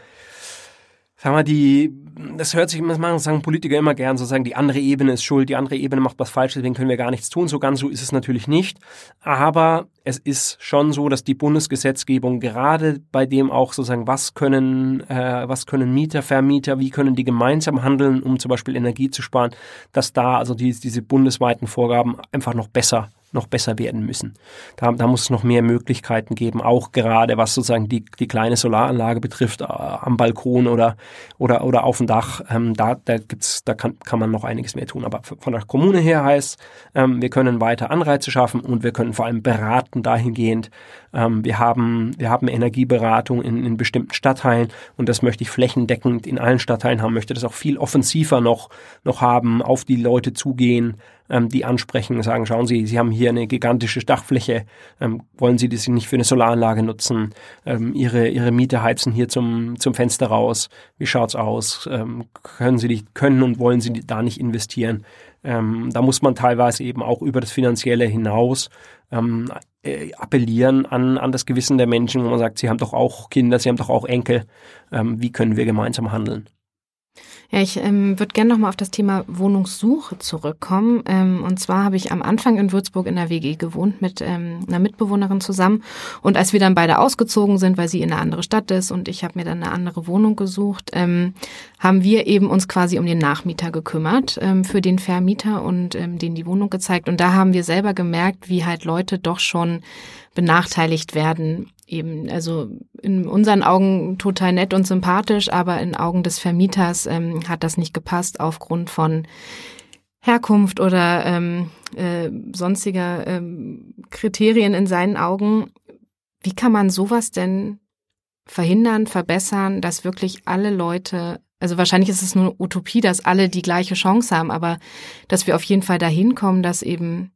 sagen wir, die, das hört sich, das machen, sagen Politiker immer gern, sozusagen, die andere Ebene ist schuld, die andere Ebene macht was falsch, deswegen können wir gar nichts tun. So ganz so ist es natürlich nicht. Aber es ist schon so, dass die Bundesgesetzgebung gerade bei dem auch sozusagen, was können, äh, was können Mieter, Vermieter, wie können die gemeinsam handeln, um zum Beispiel Energie zu sparen, dass da also die, diese bundesweiten Vorgaben einfach noch besser noch besser werden müssen. Da, da muss es noch mehr Möglichkeiten geben, auch gerade was sozusagen die, die kleine Solaranlage betrifft, äh, am Balkon oder, oder, oder auf dem Dach. Ähm, da da, gibt's, da kann, kann man noch einiges mehr tun. Aber von der Kommune her heißt, ähm, wir können weiter Anreize schaffen und wir können vor allem beraten dahingehend. Ähm, wir, haben, wir haben Energieberatung in, in bestimmten Stadtteilen und das möchte ich flächendeckend in allen Stadtteilen haben, möchte das auch viel offensiver noch, noch haben, auf die Leute zugehen, ähm, die ansprechen, sagen, schauen Sie, Sie haben hier eine gigantische Dachfläche, ähm, wollen Sie das nicht für eine Solaranlage nutzen? Ähm, Ihre, Ihre Miete heizen hier zum, zum Fenster raus. Wie schaut's aus? Ähm, können Sie die, können und wollen Sie da nicht investieren? Ähm, da muss man teilweise eben auch über das Finanzielle hinaus ähm, äh, appellieren an, an das Gewissen der Menschen, wo man sagt, sie haben doch auch Kinder, sie haben doch auch Enkel. Ähm, wie können wir gemeinsam handeln? Ja, ich ähm, würde gerne nochmal auf das Thema Wohnungssuche zurückkommen. Ähm, und zwar habe ich am Anfang in Würzburg in der WG gewohnt mit ähm, einer Mitbewohnerin zusammen. Und als wir dann beide ausgezogen sind, weil sie in eine andere Stadt ist und ich habe mir dann eine andere Wohnung gesucht, ähm, haben wir eben uns quasi um den Nachmieter gekümmert ähm, für den Vermieter und ähm, denen die Wohnung gezeigt. Und da haben wir selber gemerkt, wie halt Leute doch schon benachteiligt werden eben, also in unseren Augen total nett und sympathisch, aber in Augen des Vermieters ähm, hat das nicht gepasst aufgrund von Herkunft oder ähm, äh, sonstiger ähm, Kriterien in seinen Augen. Wie kann man sowas denn verhindern, verbessern, dass wirklich alle Leute, also wahrscheinlich ist es nur Utopie, dass alle die gleiche Chance haben, aber dass wir auf jeden Fall dahin kommen, dass eben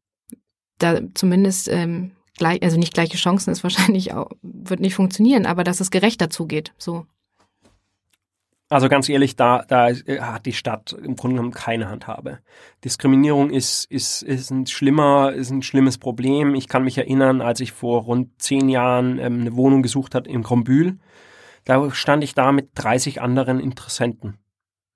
da zumindest ähm, gleich, also nicht gleiche Chancen ist wahrscheinlich auch, wird nicht funktionieren, aber dass es gerechter zugeht, so. Also ganz ehrlich, da, da hat die Stadt im Grunde genommen keine Handhabe. Diskriminierung ist, ist, ist ein schlimmer, ist ein schlimmes Problem. Ich kann mich erinnern, als ich vor rund zehn Jahren ähm, eine Wohnung gesucht hat in Grombühl, da stand ich da mit 30 anderen Interessenten.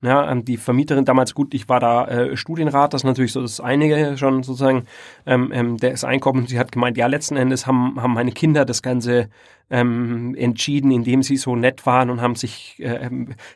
Ja, ähm, die Vermieterin damals gut, ich war da äh, Studienrat, das ist natürlich so das einige schon sozusagen ähm, ähm, des Einkommens. Sie hat gemeint, ja, letzten Endes haben, haben meine Kinder das Ganze ähm, entschieden, indem sie so nett waren und haben sich äh,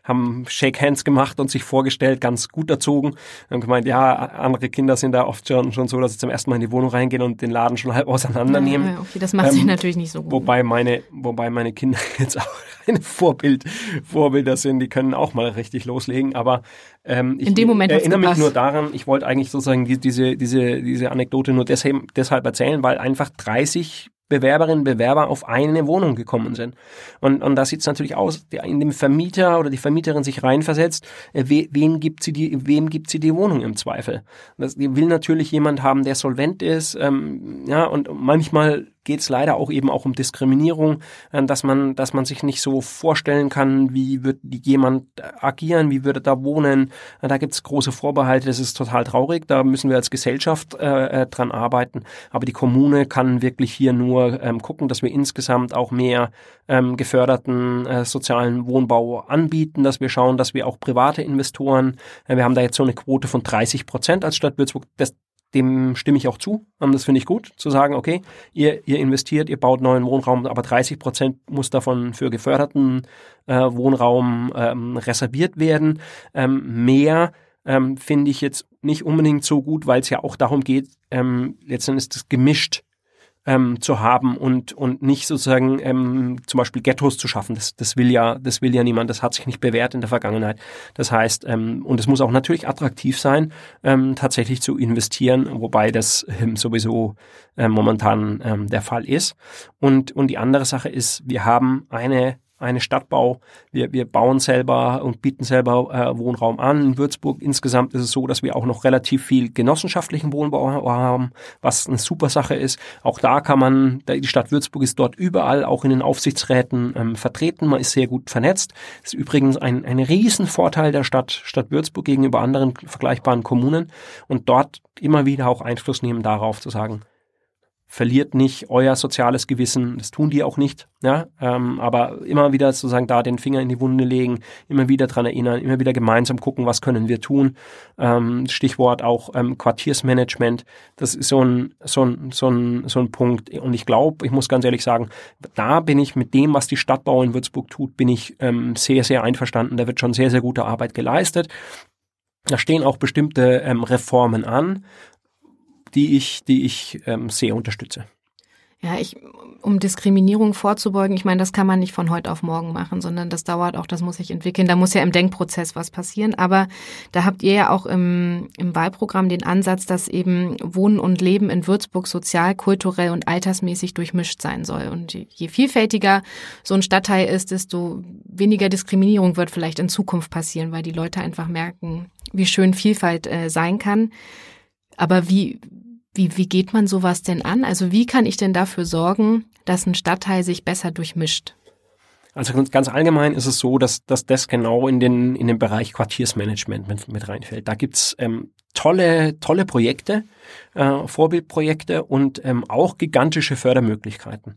haben Shake Hands gemacht und sich vorgestellt, ganz gut erzogen. Und gemeint, ja, andere Kinder sind da oft schon, schon so, dass sie zum ersten Mal in die Wohnung reingehen und den Laden schon halb auseinandernehmen. Ja, okay, das macht ähm, sich natürlich nicht so gut. Wobei meine, wobei meine Kinder jetzt auch ein Vorbild, Vorbilder sind, die können auch mal richtig loslegen. Aber ähm, ich in dem Moment erinnere mich nur daran, ich wollte eigentlich sozusagen die, diese, diese, diese Anekdote nur deshalb, deshalb erzählen, weil einfach 30 Bewerberinnen und Bewerber auf eine Wohnung gekommen sind. Und, und da sieht es natürlich aus, in dem Vermieter oder die Vermieterin sich reinversetzt, äh, we, wen gibt sie die, wem gibt sie die Wohnung im Zweifel? Das, die will natürlich jemand haben, der solvent ist, ähm, ja, und manchmal geht es leider auch eben auch um Diskriminierung, äh, dass man, dass man sich nicht so vorstellen kann, wie wird jemand agieren, wie würde da wohnen. Äh, da gibt es große Vorbehalte, das ist total traurig. Da müssen wir als Gesellschaft äh, äh, dran arbeiten. Aber die Kommune kann wirklich hier nur ähm, gucken, dass wir insgesamt auch mehr ähm, geförderten äh, sozialen Wohnbau anbieten, dass wir schauen, dass wir auch private Investoren, äh, wir haben da jetzt so eine Quote von 30 Prozent als Stadt Würzburg. Das, dem stimme ich auch zu. Ähm, das finde ich gut, zu sagen, okay, ihr, ihr investiert, ihr baut neuen Wohnraum, aber 30 Prozent muss davon für geförderten äh, Wohnraum ähm, reserviert werden. Ähm, mehr ähm, finde ich jetzt nicht unbedingt so gut, weil es ja auch darum geht, ähm, letztendlich ist das gemischt ähm, zu haben und und nicht sozusagen ähm, zum Beispiel Ghettos zu schaffen. Das, das will ja das will ja niemand. Das hat sich nicht bewährt in der Vergangenheit. Das heißt ähm, und es muss auch natürlich attraktiv sein, ähm, tatsächlich zu investieren, wobei das ähm, sowieso ähm, momentan ähm, der Fall ist. Und und die andere Sache ist, wir haben eine eine Stadtbau. Wir, wir bauen selber und bieten selber äh, Wohnraum an. In Würzburg insgesamt ist es so, dass wir auch noch relativ viel genossenschaftlichen Wohnbau haben, was eine super Sache ist. Auch da kann man, die Stadt Würzburg ist dort überall, auch in den Aufsichtsräten ähm, vertreten. Man ist sehr gut vernetzt. Das ist übrigens ein, ein Riesenvorteil der Stadt, Stadt Würzburg gegenüber anderen vergleichbaren Kommunen und dort immer wieder auch Einfluss nehmen darauf zu sagen, verliert nicht euer soziales Gewissen, das tun die auch nicht, ja, ähm, aber immer wieder sozusagen da den Finger in die Wunde legen, immer wieder dran erinnern, immer wieder gemeinsam gucken, was können wir tun. Ähm, Stichwort auch ähm, Quartiersmanagement, das ist so ein, so ein, so ein, so ein Punkt. Und ich glaube, ich muss ganz ehrlich sagen, da bin ich mit dem, was die Stadtbau in Würzburg tut, bin ich ähm, sehr, sehr einverstanden, da wird schon sehr, sehr gute Arbeit geleistet. Da stehen auch bestimmte ähm, Reformen an die ich, die ich ähm, sehr unterstütze. Ja, ich, um Diskriminierung vorzubeugen, ich meine, das kann man nicht von heute auf morgen machen, sondern das dauert auch, das muss sich entwickeln. Da muss ja im Denkprozess was passieren. Aber da habt ihr ja auch im, im Wahlprogramm den Ansatz, dass eben Wohnen und Leben in Würzburg sozial, kulturell und altersmäßig durchmischt sein soll. Und je vielfältiger so ein Stadtteil ist, desto weniger Diskriminierung wird vielleicht in Zukunft passieren, weil die Leute einfach merken, wie schön Vielfalt äh, sein kann. Aber wie, wie, wie geht man sowas denn an? Also wie kann ich denn dafür sorgen, dass ein Stadtteil sich besser durchmischt? Also ganz allgemein ist es so, dass, dass das genau in den, in den Bereich Quartiersmanagement mit, mit reinfällt. Da gibt's ähm, tolle, tolle Projekte, äh, Vorbildprojekte und ähm, auch gigantische Fördermöglichkeiten.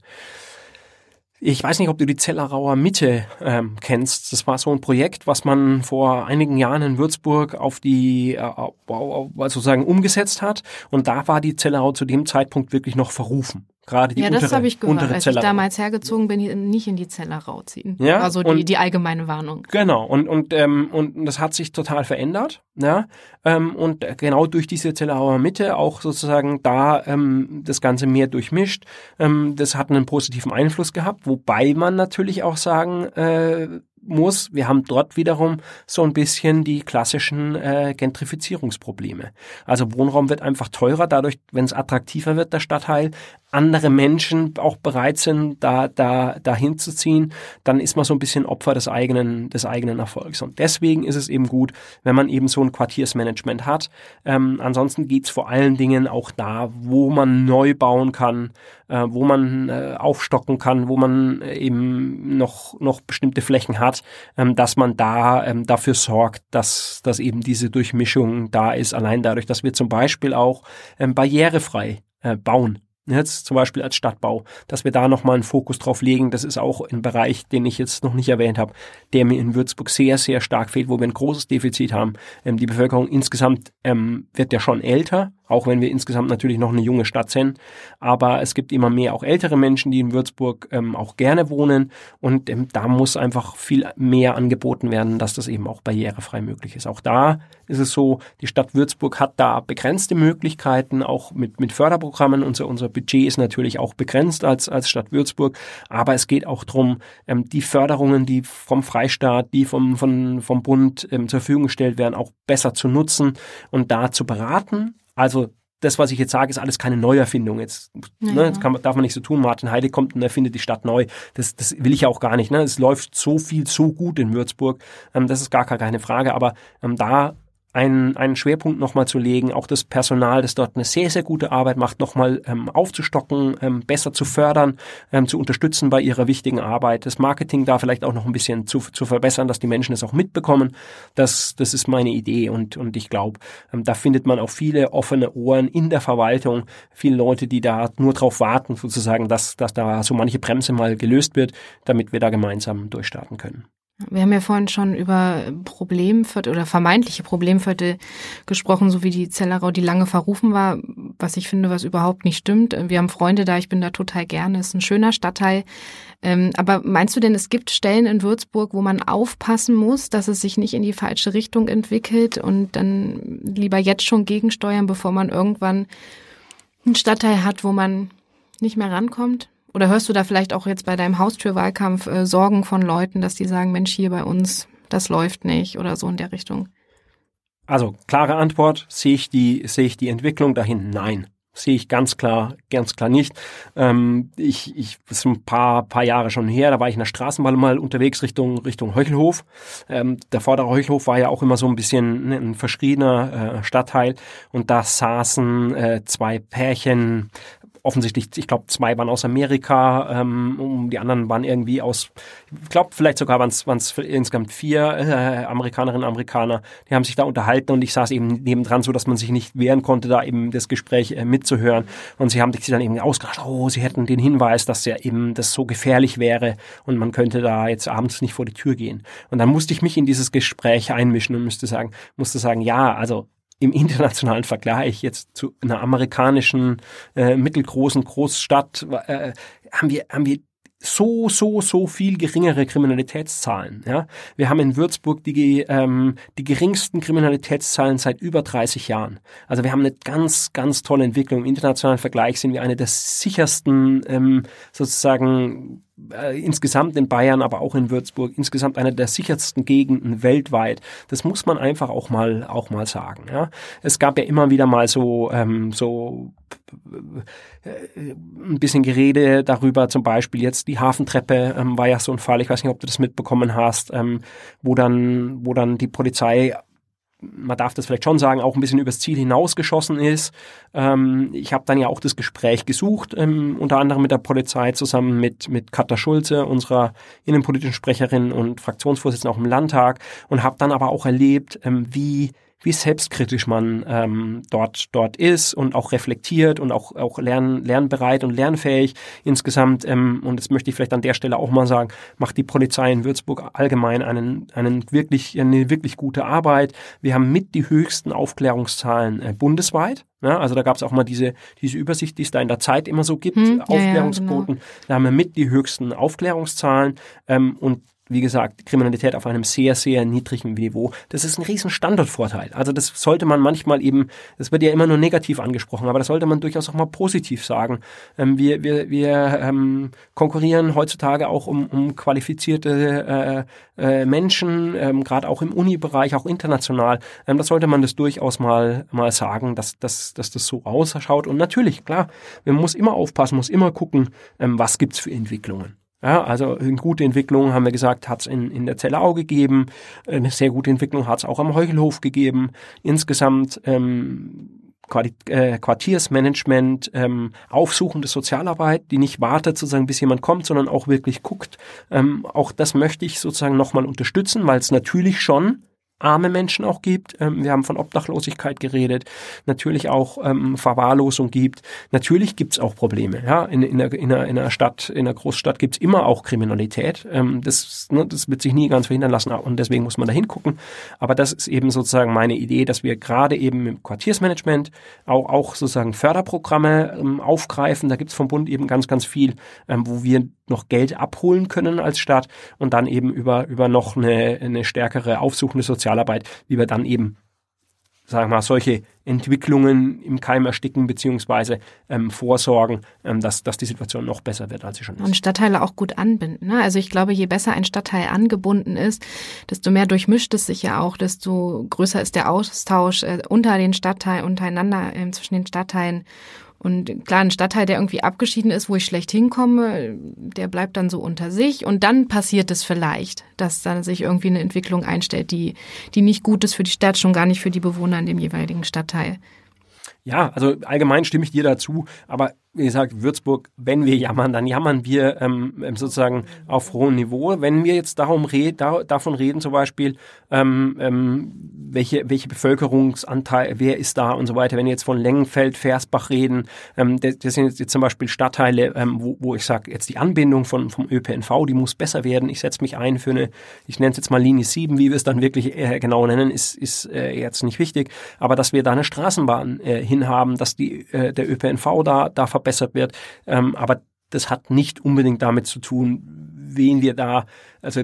Ich weiß nicht, ob du die Zellerauer Mitte ähm, kennst. Das war so ein Projekt, was man vor einigen Jahren in Würzburg auf die äh, sozusagen umgesetzt hat. Und da war die Zellerau zu dem Zeitpunkt wirklich noch verrufen gerade die ja, untere, das habe ich gehört. Als ich damals hergezogen bin, nicht in die Zellerau ziehen. Ja, also die, die allgemeine Warnung. Genau, und, und, ähm, und das hat sich total verändert. Ja, ähm, und genau durch diese Zellerauer Mitte auch sozusagen da ähm, das Ganze mehr durchmischt. Ähm, das hat einen positiven Einfluss gehabt, wobei man natürlich auch sagen äh, muss, wir haben dort wiederum so ein bisschen die klassischen äh, Gentrifizierungsprobleme. Also Wohnraum wird einfach teurer, dadurch, wenn es attraktiver wird, der Stadtteil, andere Menschen auch bereit sind, da, da, da hinzuziehen, dann ist man so ein bisschen Opfer des eigenen, des eigenen Erfolgs. Und deswegen ist es eben gut, wenn man eben so ein Quartiersmanagement hat. Ähm, ansonsten geht's vor allen Dingen auch da, wo man neu bauen kann, äh, wo man äh, aufstocken kann, wo man äh, eben noch, noch bestimmte Flächen hat, ähm, dass man da ähm, dafür sorgt, dass, dass eben diese Durchmischung da ist, allein dadurch, dass wir zum Beispiel auch ähm, barrierefrei äh, bauen jetzt zum Beispiel als Stadtbau, dass wir da nochmal einen Fokus drauf legen. Das ist auch ein Bereich, den ich jetzt noch nicht erwähnt habe, der mir in Würzburg sehr, sehr stark fehlt, wo wir ein großes Defizit haben. Ähm, die Bevölkerung insgesamt ähm, wird ja schon älter, auch wenn wir insgesamt natürlich noch eine junge Stadt sind. Aber es gibt immer mehr auch ältere Menschen, die in Würzburg ähm, auch gerne wohnen. Und ähm, da muss einfach viel mehr angeboten werden, dass das eben auch barrierefrei möglich ist. Auch da ist es so, die Stadt Würzburg hat da begrenzte Möglichkeiten, auch mit, mit Förderprogrammen. Unser, unser Budget ist natürlich auch begrenzt als, als Stadt Würzburg. Aber es geht auch drum, ähm, die Förderungen, die vom Freistaat, die vom, vom, vom Bund ähm, zur Verfügung gestellt werden, auch besser zu nutzen und da zu beraten also das, was ich jetzt sage, ist alles keine Neuerfindung. Jetzt, ja, ne, jetzt kann, darf man nicht so tun, Martin Heide kommt und erfindet die Stadt neu. Das, das will ich ja auch gar nicht. Ne? Es läuft so viel, so gut in Würzburg. Ähm, das ist gar keine Frage. Aber ähm, da einen, einen Schwerpunkt nochmal zu legen, auch das Personal, das dort eine sehr, sehr gute Arbeit macht, nochmal ähm, aufzustocken, ähm, besser zu fördern, ähm, zu unterstützen bei ihrer wichtigen Arbeit, das Marketing da vielleicht auch noch ein bisschen zu, zu verbessern, dass die Menschen es auch mitbekommen. Das, das ist meine Idee und, und ich glaube, ähm, da findet man auch viele offene Ohren in der Verwaltung, viele Leute, die da nur drauf warten, sozusagen, dass, dass da so manche Bremse mal gelöst wird, damit wir da gemeinsam durchstarten können. Wir haben ja vorhin schon über Problemviertel oder vermeintliche Problemviertel gesprochen, so wie die Zellerau, die lange verrufen war, was ich finde, was überhaupt nicht stimmt. Wir haben Freunde da, ich bin da total gerne, es ist ein schöner Stadtteil. Ähm, aber meinst du denn, es gibt Stellen in Würzburg, wo man aufpassen muss, dass es sich nicht in die falsche Richtung entwickelt und dann lieber jetzt schon gegensteuern, bevor man irgendwann einen Stadtteil hat, wo man nicht mehr rankommt? Oder hörst du da vielleicht auch jetzt bei deinem Haustürwahlkampf äh, Sorgen von Leuten, dass die sagen, Mensch, hier bei uns, das läuft nicht oder so in der Richtung? Also klare Antwort, sehe ich die, sehe ich die Entwicklung dahin? Nein. Sehe ich ganz klar, ganz klar nicht. Ähm, ich, ich, das ist ein paar, paar Jahre schon her, da war ich in der Straßenbahn mal unterwegs Richtung, Richtung Heuchelhof. Ähm, der vordere Heuchelhof war ja auch immer so ein bisschen ein verschriebener äh, Stadtteil und da saßen äh, zwei Pärchen offensichtlich, ich glaube, zwei waren aus Amerika, ähm, die anderen waren irgendwie aus, ich glaube, vielleicht sogar waren es insgesamt vier äh, Amerikanerinnen und Amerikaner, die haben sich da unterhalten und ich saß eben nebendran, so dass man sich nicht wehren konnte, da eben das Gespräch äh, mitzuhören. Und sie haben sich dann eben ausgerascht, oh, sie hätten den Hinweis, dass ja eben das so gefährlich wäre und man könnte da jetzt abends nicht vor die Tür gehen. Und dann musste ich mich in dieses Gespräch einmischen und müsste sagen, musste sagen, ja, also im internationalen Vergleich jetzt zu einer amerikanischen äh, mittelgroßen Großstadt äh, haben wir haben wir so, so, so viel geringere Kriminalitätszahlen. Ja? Wir haben in Würzburg die, ähm, die geringsten Kriminalitätszahlen seit über 30 Jahren. Also wir haben eine ganz, ganz tolle Entwicklung. Im internationalen Vergleich sind wir eine der sichersten ähm, sozusagen äh, insgesamt in Bayern, aber auch in Würzburg, insgesamt eine der sichersten Gegenden weltweit. Das muss man einfach auch mal auch mal sagen. Ja. Es gab ja immer wieder mal so ähm, so äh, ein bisschen Gerede darüber, zum Beispiel jetzt die Hafentreppe ähm, war ja so ein Fall, ich weiß nicht, ob du das mitbekommen hast, ähm, wo dann wo dann die Polizei man darf das vielleicht schon sagen, auch ein bisschen übers Ziel hinausgeschossen ist. Ähm, ich habe dann ja auch das Gespräch gesucht, ähm, unter anderem mit der Polizei zusammen mit, mit Katja Schulze, unserer innenpolitischen Sprecherin und Fraktionsvorsitzenden auch im Landtag und habe dann aber auch erlebt, ähm, wie wie selbstkritisch man ähm, dort dort ist und auch reflektiert und auch auch lern, lernbereit und lernfähig insgesamt. Ähm, und das möchte ich vielleicht an der Stelle auch mal sagen: Macht die Polizei in Würzburg allgemein einen einen wirklich eine wirklich gute Arbeit. Wir haben mit die höchsten Aufklärungszahlen äh, bundesweit. Ja, also da gab es auch mal diese, diese Übersicht, die es da in der Zeit immer so gibt, hm, Aufklärungsquoten. Ja, ja, genau. Da haben wir mit die höchsten Aufklärungszahlen ähm, und wie gesagt, Kriminalität auf einem sehr, sehr niedrigen Niveau. Das ist ein riesen Standortvorteil. Also das sollte man manchmal eben, das wird ja immer nur negativ angesprochen, aber das sollte man durchaus auch mal positiv sagen. Ähm, wir wir, wir ähm, konkurrieren heutzutage auch um, um qualifizierte äh, äh, Menschen, ähm, gerade auch im Uni-Bereich, auch international. Ähm, das sollte man das durchaus mal, mal sagen, dass, dass, dass das so ausschaut. Und natürlich, klar, man muss immer aufpassen, muss immer gucken, ähm, was gibt's für Entwicklungen. Ja, also eine gute Entwicklung, haben wir gesagt, hat es in, in der Zellau gegeben. Eine sehr gute Entwicklung hat es auch am Heuchelhof gegeben. Insgesamt ähm, äh, Quartiersmanagement, ähm, aufsuchende Sozialarbeit, die nicht wartet sozusagen, bis jemand kommt, sondern auch wirklich guckt. Ähm, auch das möchte ich sozusagen nochmal unterstützen, weil es natürlich schon arme Menschen auch gibt. Ähm, wir haben von Obdachlosigkeit geredet, natürlich auch ähm, Verwahrlosung gibt. Natürlich gibt's auch Probleme. Ja, in, in, einer, in, einer, in einer Stadt, in einer Großstadt gibt's immer auch Kriminalität. Ähm, das, ne, das wird sich nie ganz verhindern lassen und deswegen muss man da hingucken. Aber das ist eben sozusagen meine Idee, dass wir gerade eben im Quartiersmanagement auch, auch sozusagen Förderprogramme ähm, aufgreifen. Da gibt's vom Bund eben ganz, ganz viel, ähm, wo wir noch Geld abholen können als Stadt und dann eben über, über noch eine, eine stärkere aufsuchende Sozialarbeit, wie wir dann eben sagen wir mal, solche Entwicklungen im Keim ersticken beziehungsweise ähm, vorsorgen, ähm, dass, dass die Situation noch besser wird, als sie schon ist. Und Stadtteile auch gut anbinden. Ne? Also ich glaube, je besser ein Stadtteil angebunden ist, desto mehr durchmischt es sich ja auch, desto größer ist der Austausch äh, unter den Stadtteilen, untereinander äh, zwischen den Stadtteilen Und klar, ein Stadtteil, der irgendwie abgeschieden ist, wo ich schlecht hinkomme, der bleibt dann so unter sich. Und dann passiert es vielleicht, dass dann sich irgendwie eine Entwicklung einstellt, die, die nicht gut ist für die Stadt, schon gar nicht für die Bewohner in dem jeweiligen Stadtteil. Ja, also allgemein stimme ich dir dazu, aber wie gesagt, Würzburg, wenn wir jammern, dann jammern wir ähm, ähm, sozusagen auf hohem Niveau. Wenn wir jetzt darum red, da, davon reden, zum Beispiel, ähm, ähm, welche, welche Bevölkerungsanteil, wer ist da und so weiter, wenn wir jetzt von Lengenfeld, Versbach reden, ähm, das, das sind jetzt, jetzt zum Beispiel Stadtteile, ähm, wo, wo ich sage, jetzt die Anbindung von, vom ÖPNV, die muss besser werden. Ich setze mich ein für eine, ich nenne es jetzt mal Linie 7, wie wir es dann wirklich äh, genau nennen, ist, ist äh, jetzt nicht wichtig, aber dass wir da eine Straßenbahn äh, hinhaben, dass die, äh, der ÖPNV da, da verbessert wird. Ähm, aber das hat nicht unbedingt damit zu tun, wen wir da, also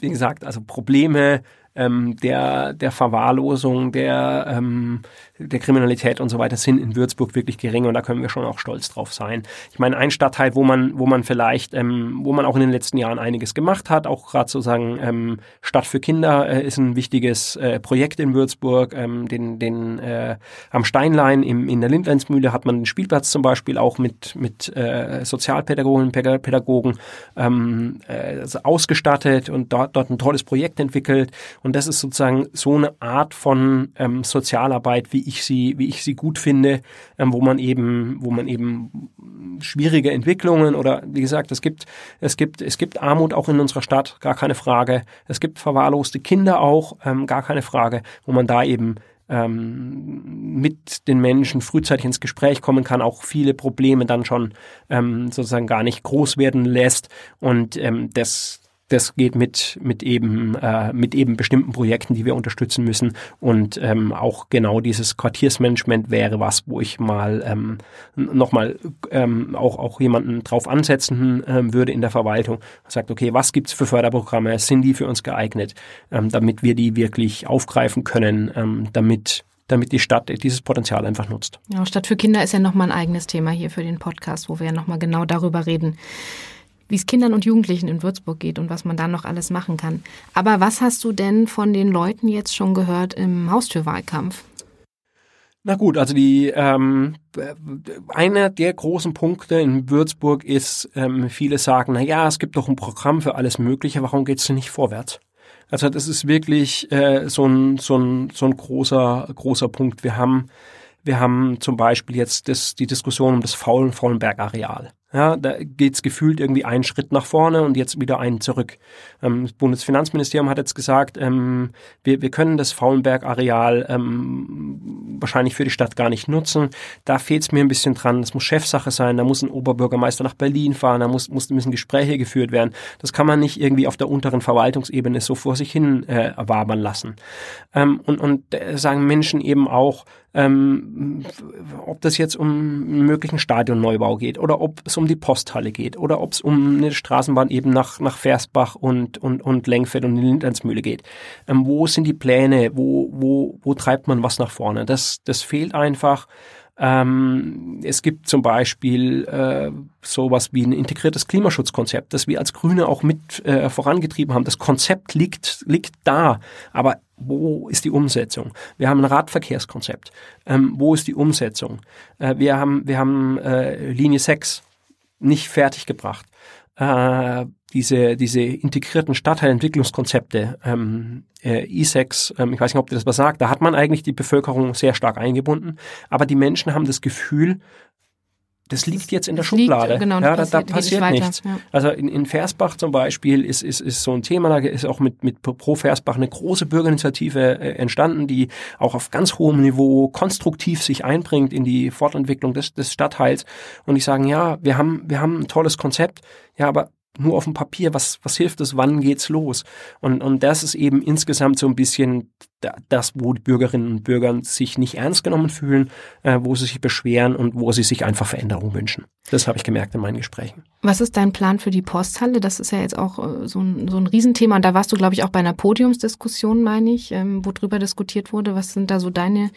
wie gesagt, also Probleme ähm, der, der Verwahrlosung, der, ähm, der Kriminalität und so weiter sind in Würzburg wirklich gering und da können wir schon auch stolz drauf sein. Ich meine, ein Stadtteil, wo man, wo man vielleicht, ähm, wo man auch in den letzten Jahren einiges gemacht hat, auch gerade sozusagen ähm, Stadt für Kinder äh, ist ein wichtiges äh, Projekt in Würzburg. Ähm, den, den äh, am Steinlein im, in der Lindlenzmühle hat man den Spielplatz zum Beispiel auch mit, mit äh, Sozialpädagogen, Pädagogen ähm, äh, ausgestattet und dort, dort ein tolles Projekt entwickelt. Und das ist sozusagen so eine Art von ähm, Sozialarbeit, wie ich sie, wie ich sie gut finde, ähm, wo man eben, wo man eben schwierige Entwicklungen oder wie gesagt, es gibt, es gibt, es gibt Armut auch in unserer Stadt, gar keine Frage. Es gibt verwahrloste Kinder auch, ähm, gar keine Frage, wo man da eben ähm, mit den Menschen frühzeitig ins Gespräch kommen kann, auch viele Probleme dann schon ähm, sozusagen gar nicht groß werden lässt. Und ähm, das, das geht mit, mit eben, äh, mit eben bestimmten Projekten, die wir unterstützen müssen. Und ähm, auch genau dieses Quartiersmanagement wäre was, wo ich mal ähm, nochmal ähm, auch, auch jemanden drauf ansetzen ähm, würde in der Verwaltung. Sagt, okay, was gibt's für Förderprogramme? Sind die für uns geeignet, ähm, damit wir die wirklich aufgreifen können, ähm, damit damit die Stadt dieses Potenzial einfach nutzt. Ja, Stadt für Kinder ist ja nochmal ein eigenes Thema hier für den Podcast, wo wir ja nochmal genau darüber reden, wie es Kindern und Jugendlichen in Würzburg geht und was man da noch alles machen kann. Aber was hast du denn von den Leuten jetzt schon gehört im Haustürwahlkampf? Na gut, also die ähm, einer der großen Punkte in Würzburg ist, ähm, viele sagen, na ja, es gibt doch ein Programm für alles Mögliche, warum geht's denn nicht vorwärts? Also das ist wirklich äh, so ein so ein so ein großer großer Punkt. Wir haben wir haben zum Beispiel jetzt das, die Diskussion um das Faulenberg-Areal. Ja, da geht's gefühlt irgendwie einen Schritt nach vorne und jetzt wieder einen zurück. Ähm, das Bundesfinanzministerium hat jetzt gesagt, ähm, wir, wir können das Faulenberg-Areal ähm, wahrscheinlich für die Stadt gar nicht nutzen. Da fehlt's mir ein bisschen dran. Das muss Chefsache sein. Da muss ein Oberbürgermeister nach Berlin fahren. Da muss, muss, müssen Gespräche geführt werden. Das kann man nicht irgendwie auf der unteren Verwaltungsebene so vor sich hin äh, wabern lassen. Ähm, und und äh, sagen Menschen eben auch, ähm, ob das jetzt um einen möglichen Stadionneubau geht oder ob es um die Posthalle geht oder ob es um eine Straßenbahn eben nach, nach Versbach und, und, und Lenkfeld und die Lindlandsmühle geht. Ähm, wo sind die Pläne? Wo, wo, wo treibt man was nach vorne? Das, das fehlt einfach. Ähm, es gibt zum Beispiel äh, sowas wie ein integriertes Klimaschutzkonzept, das wir als Grüne auch mit äh, vorangetrieben haben. Das Konzept liegt, liegt da, aber wo ist die Umsetzung? Wir haben ein Radverkehrskonzept. Ähm, wo ist die Umsetzung? Äh, wir haben, wir haben äh, Linie 6 nicht fertiggebracht. Äh, diese, diese integrierten Stadtteilentwicklungskonzepte, ähm, äh, E6, ähm, ich weiß nicht, ob dir das was sagt, da hat man eigentlich die Bevölkerung sehr stark eingebunden, aber die Menschen haben das Gefühl, das liegt jetzt in der Schublade. Liegt, genau, ja, da, da passiert nichts. Ja. Also in, in Versbach zum Beispiel ist, ist, ist so ein Thema, da ist auch mit, mit Pro Versbach eine große Bürgerinitiative äh, entstanden, die auch auf ganz hohem Niveau konstruktiv sich einbringt in die Fortentwicklung des, des Stadtteils. Und ich sagen, ja, wir haben, wir haben ein tolles Konzept, ja, aber nur auf dem Papier, was, was hilft es, wann geht's los? Und, und das ist eben insgesamt so ein bisschen das, wo die Bürgerinnen und Bürger sich nicht ernst genommen fühlen, äh, wo sie sich beschweren und wo sie sich einfach Veränderung wünschen. Das habe ich gemerkt in meinen Gesprächen. Was ist dein Plan für die Posthalle? Das ist ja jetzt auch äh, so ein, so ein Riesenthema und da warst du, glaube ich, auch bei einer Podiumsdiskussion, meine ich, ähm, wo drüber diskutiert wurde. Was sind da so deine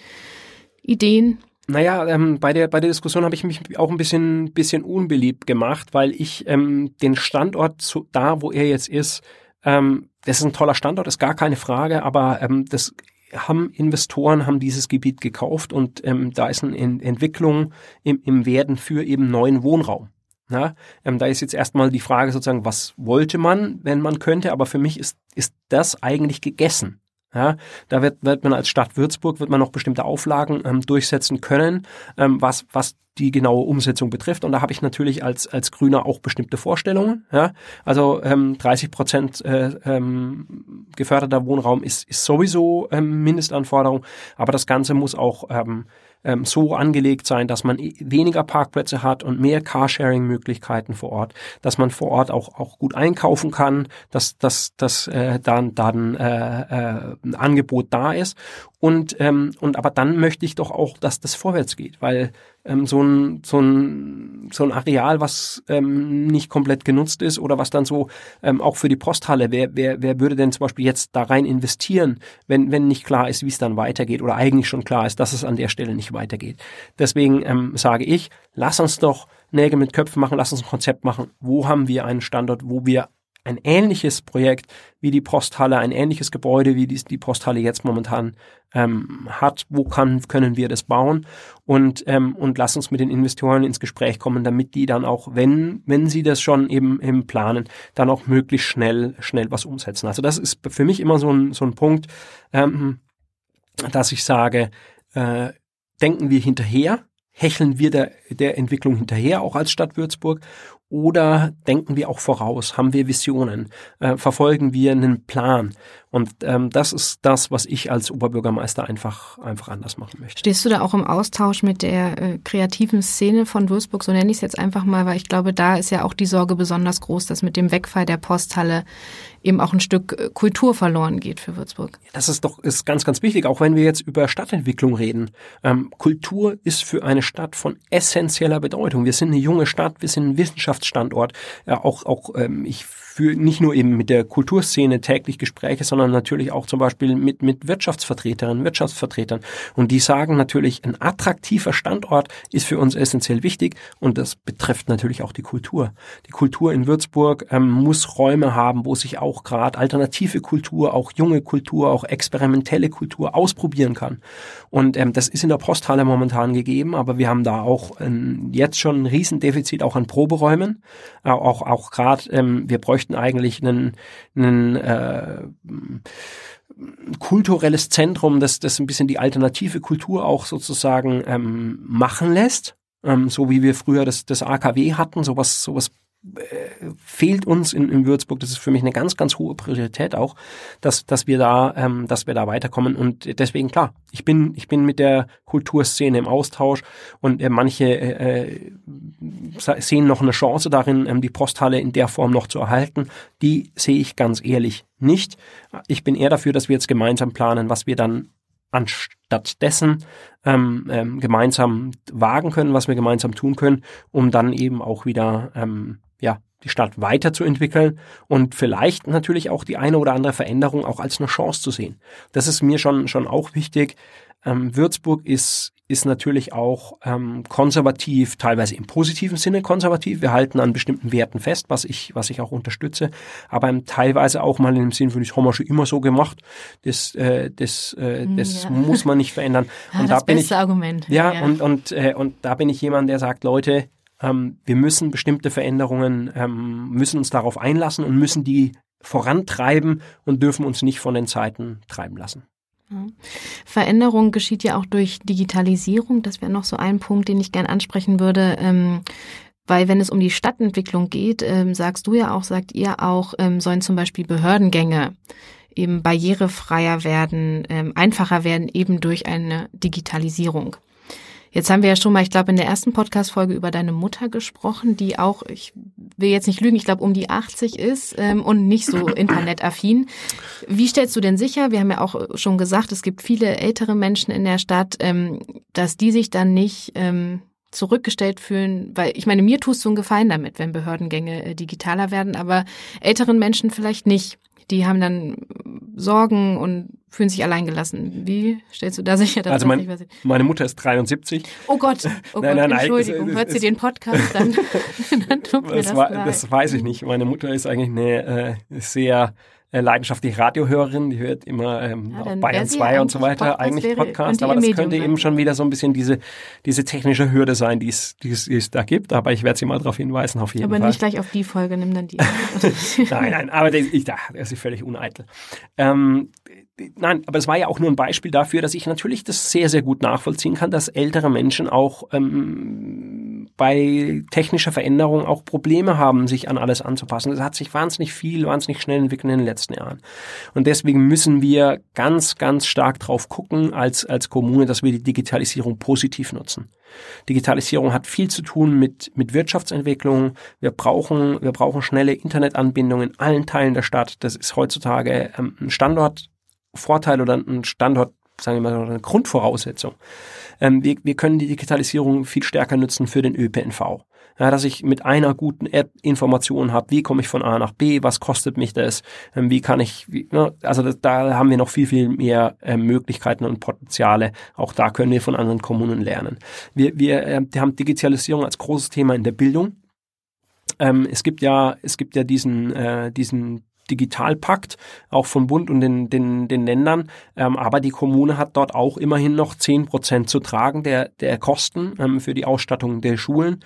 Ideen? Naja, ähm, bei, der, bei der Diskussion habe ich mich auch ein bisschen, bisschen unbeliebt gemacht, weil ich ähm, den Standort zu, da, wo er jetzt ist, ähm, das ist ein toller Standort, ist gar keine Frage, aber ähm, das haben Investoren haben dieses Gebiet gekauft und ähm, da ist eine Entwicklung im, im Werden für eben neuen Wohnraum. Ja, ähm, da ist jetzt erstmal die Frage sozusagen, was wollte man, wenn man könnte, aber für mich ist, ist das eigentlich gegessen. Ja, da wird, wird man als Stadt Würzburg wird man noch bestimmte Auflagen ähm, durchsetzen können, ähm, was, was die genaue Umsetzung betrifft. Und da habe ich natürlich als, als Grüner auch bestimmte Vorstellungen. Ja? Also ähm, 30 Prozent äh, ähm, geförderter Wohnraum ist, ist sowieso ähm, Mindestanforderung, aber das Ganze muss auch ähm, ähm, so angelegt sein, dass man weniger Parkplätze hat und mehr Carsharing-Möglichkeiten vor Ort, dass man vor Ort auch, auch gut einkaufen kann, dass, dass, dass äh, dann, dann äh, äh, ein Angebot da ist. Und, ähm, und aber dann möchte ich doch auch, dass das vorwärts geht, weil ähm, so, ein, so, ein, so ein Areal, was ähm, nicht komplett genutzt ist oder was dann so ähm, auch für die Posthalle, wer, wer, wer würde denn zum Beispiel jetzt da rein investieren, wenn, wenn nicht klar ist, wie es dann weitergeht oder eigentlich schon klar ist, dass es an der Stelle nicht weitergeht. Deswegen ähm, sage ich, lass uns doch Nägel mit Köpfen machen, lass uns ein Konzept machen, wo haben wir einen Standort, wo wir ein ähnliches Projekt wie die Posthalle, ein ähnliches Gebäude, wie die, die Posthalle jetzt momentan ähm, hat. Wo kann, können wir das bauen? Und, ähm, und lass uns mit den Investoren ins Gespräch kommen, damit die dann auch, wenn, wenn sie das schon eben im Planen, dann auch möglichst schnell, schnell was umsetzen. Also das ist für mich immer so ein, so ein Punkt, ähm, dass ich sage, äh, denken wir hinterher, hecheln wir der, der Entwicklung hinterher, auch als Stadt Würzburg, oder denken wir auch voraus? Haben wir Visionen? Äh, verfolgen wir einen Plan? Und ähm, das ist das, was ich als Oberbürgermeister einfach, einfach anders machen möchte. Stehst du da auch im Austausch mit der äh, kreativen Szene von Würzburg? So nenne ich es jetzt einfach mal, weil ich glaube, da ist ja auch die Sorge besonders groß, dass mit dem Wegfall der Posthalle eben auch ein Stück äh, Kultur verloren geht für Würzburg. Das ist doch ist ganz, ganz wichtig, auch wenn wir jetzt über Stadtentwicklung reden. Ähm, Kultur ist für eine Stadt von essentieller Bedeutung. Wir sind eine junge Stadt, wir sind ein Wissenschaftsstandort. Ja, auch, auch ähm, ich für nicht nur eben mit der Kulturszene täglich Gespräche, sondern natürlich auch zum Beispiel mit, mit Wirtschaftsvertreterinnen, Wirtschaftsvertretern. Und die sagen natürlich, ein attraktiver Standort ist für uns essentiell wichtig und das betrifft natürlich auch die Kultur. Die Kultur in Würzburg ähm, muss Räume haben, wo sich auch gerade alternative Kultur, auch junge Kultur, auch experimentelle Kultur ausprobieren kann. Und ähm, das ist in der Posthalle momentan gegeben, aber wir haben da auch ähm, jetzt schon ein Riesendefizit auch an Proberäumen. Äh, auch auch gerade, ähm, wir bräuchten bräuchten eigentlich einen, einen äh, kulturelles Zentrum, das, das ein bisschen die alternative Kultur auch sozusagen ähm, machen lässt. Ähm, so wie wir früher das, das AKW hatten, sowas, sowas fehlt uns in, in Würzburg. Das ist für mich eine ganz, ganz hohe Priorität auch, dass, dass wir da, ähm, dass wir da weiterkommen. Und deswegen klar, ich bin, ich bin mit der Kulturszene im Austausch und äh, manche äh, äh sehen noch eine Chance darin, ähm, die Posthalle in der Form noch zu erhalten. Die sehe ich ganz ehrlich nicht. Ich bin eher dafür, dass wir jetzt gemeinsam planen, was wir dann anstatt dessen ähm, ähm, gemeinsam wagen können, was wir gemeinsam tun können, um dann eben auch wieder ähm, ja, die Stadt weiterzuentwickeln und vielleicht natürlich auch die eine oder andere Veränderung auch als eine Chance zu sehen. Das ist mir schon, schon auch wichtig. Ähm, Würzburg ist, ist natürlich auch ähm, konservativ, teilweise im positiven Sinne konservativ. Wir halten an bestimmten Werten fest, was ich, was ich auch unterstütze, aber teilweise auch mal im Sinn von, das haben wir schon immer so gemacht. Das, äh, das, äh, hm, das ja. muss man nicht verändern. Ja, und das da bin ich, Argument. Ja, ja, und und äh, und da bin ich jemand, der sagt, Leute, ähm, wir müssen bestimmte Veränderungen, ähm, müssen uns darauf einlassen und müssen die vorantreiben und dürfen uns nicht von den Zeiten treiben lassen. Veränderung geschieht ja auch durch Digitalisierung. Das wäre noch so ein Punkt, den ich gern ansprechen würde. Ähm, weil wenn es um die Stadtentwicklung geht, ähm, sagst du ja auch, sagt ihr auch, ähm, sollen zum Beispiel Behördengänge eben barrierefreier werden, ähm, einfacher werden, eben durch eine Digitalisierung. Jetzt haben wir ja schon mal, ich glaube, in der ersten Podcast-Folge über deine Mutter gesprochen, die auch, ich will jetzt nicht lügen, ich glaube, um die 80 ist ähm, und nicht so internetaffin. Wie stellst du denn sicher, wir haben ja auch schon gesagt, es gibt viele ältere Menschen in der Stadt, ähm, dass die sich dann nicht ähm, zurückgestellt fühlen, weil ich meine, mir tust du einen Gefallen damit, wenn Behördengänge äh, digitaler werden, aber älteren Menschen vielleicht nicht. Die haben dann Sorgen und fühlen sich alleingelassen. Wie stellst du da sicher, dass also mein, das nicht? Meine Mutter ist 73. Oh Gott, oh nein, Gott, nein, Entschuldigung. Nein, Hört sie den Podcast, dann, dann tut mir das, das, das weiß ich nicht. Meine Mutter ist eigentlich eine äh, sehr äh, leidenschaftliche Radiohörerin, die hört immer ähm, ja, auf Bayern 2 und so weiter, eigentlich Podcast, aber das könnte eben schon wieder so ein bisschen diese, diese technische Hürde sein, die es, die es, die es da gibt, aber ich werde sie mal darauf hinweisen, auf jeden aber Fall. Aber nicht gleich auf die Folge, nimm dann die. nein, nein, aber das, ich, das ist völlig uneitel. Ähm, Nein, aber es war ja auch nur ein Beispiel dafür, dass ich natürlich das sehr, sehr gut nachvollziehen kann, dass ältere Menschen auch ähm, bei technischer Veränderung auch Probleme haben, sich an alles anzupassen. Das hat sich wahnsinnig viel, wahnsinnig schnell entwickelt in den letzten Jahren. Und deswegen müssen wir ganz, ganz stark drauf gucken als, als Kommune, dass wir die Digitalisierung positiv nutzen. Digitalisierung hat viel zu tun mit, mit Wirtschaftsentwicklung. Wir brauchen, wir brauchen schnelle Internetanbindungen in allen Teilen der Stadt. Das ist heutzutage ähm, ein Standort Vorteil oder ein Standort, sagen wir mal, eine Grundvoraussetzung. Ähm, wir, wir können die Digitalisierung viel stärker nutzen für den ÖPNV. Ja, dass ich mit einer guten App Informationen habe, wie komme ich von A nach B, was kostet mich das, ähm, wie kann ich, wie, ne, also das, da haben wir noch viel, viel mehr äh, Möglichkeiten und Potenziale. Auch da können wir von anderen Kommunen lernen. Wir, wir, äh, haben Digitalisierung als großes Thema in der Bildung. Ähm, es gibt ja, es gibt ja diesen, äh, diesen Digitalpakt, auch vom Bund und den, den, den Ländern. Ähm, aber die Kommune hat dort auch immerhin noch zehn Prozent zu tragen der, der Kosten ähm, für die Ausstattung der Schulen.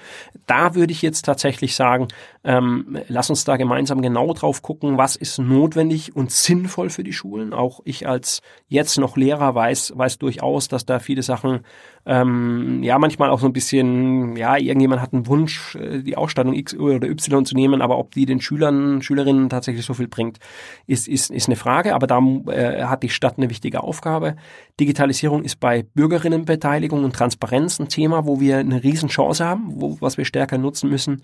Da würde ich jetzt tatsächlich sagen, ähm, lass uns da gemeinsam genau drauf gucken, was ist notwendig und sinnvoll für die Schulen. Auch ich als jetzt noch Lehrer weiß, weiß durchaus, dass da viele Sachen ähm, ja manchmal auch so ein bisschen, ja, irgendjemand hat einen Wunsch, äh, die Ausstattung X oder Y zu nehmen, aber ob die den Schülern, Schülerinnen tatsächlich so viel bringt, ist, ist, ist eine Frage. Aber da äh, hat die Stadt eine wichtige Aufgabe. Digitalisierung ist bei Bürgerinnenbeteiligung und Transparenz ein Thema, wo wir eine Riesenchance haben, wo, was wir stärker nutzen müssen.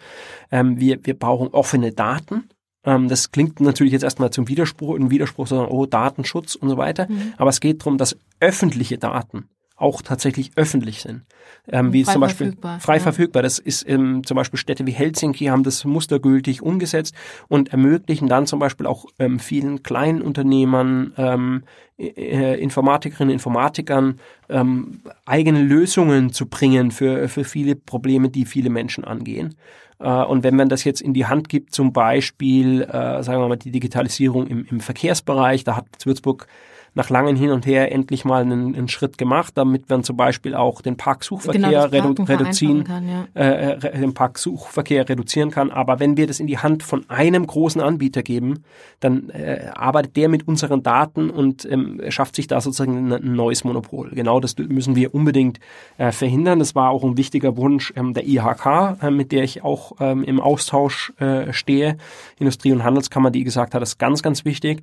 Ähm, wir, wir brauchen offene Daten ähm, das klingt natürlich jetzt erstmal zum Widerspruch, ein Widerspruch, sondern oh, Datenschutz und so weiter. Mhm. Aber es geht darum, dass öffentliche Daten auch tatsächlich öffentlich sind. Ähm, wie zum Beispiel verfügbar, frei ja. verfügbar. Das ist ähm, zum Beispiel Städte wie Helsinki haben das mustergültig umgesetzt und ermöglichen dann zum Beispiel auch ähm, vielen kleinen Unternehmern, ähm, äh, Informatikerinnen, Informatikern ähm, eigene Lösungen zu bringen für, für viele Probleme, die viele Menschen angehen. Äh, und wenn man das jetzt in die Hand gibt, zum Beispiel, äh, sagen wir mal, die Digitalisierung im, im Verkehrsbereich, da hat Würzburg nach langem Hin und Her endlich mal einen, einen Schritt gemacht, damit man zum Beispiel auch den Parksuchverkehr genau, redu reduzieren, kann, ja. äh, äh den Parksuchverkehr reduzieren kann. Aber wenn wir das in die Hand von einem großen Anbieter geben, dann äh, arbeitet der mit unseren Daten und ähm, schafft sich da sozusagen ein, ein, neues Monopol. Genau das müssen wir unbedingt äh, verhindern. Das war auch ein wichtiger Wunsch ähm, der IHK, äh, mit der ich auch ähm, im Austausch äh, stehe. Industrie- und Handelskammer, die gesagt hat, das ist ganz, ganz wichtig.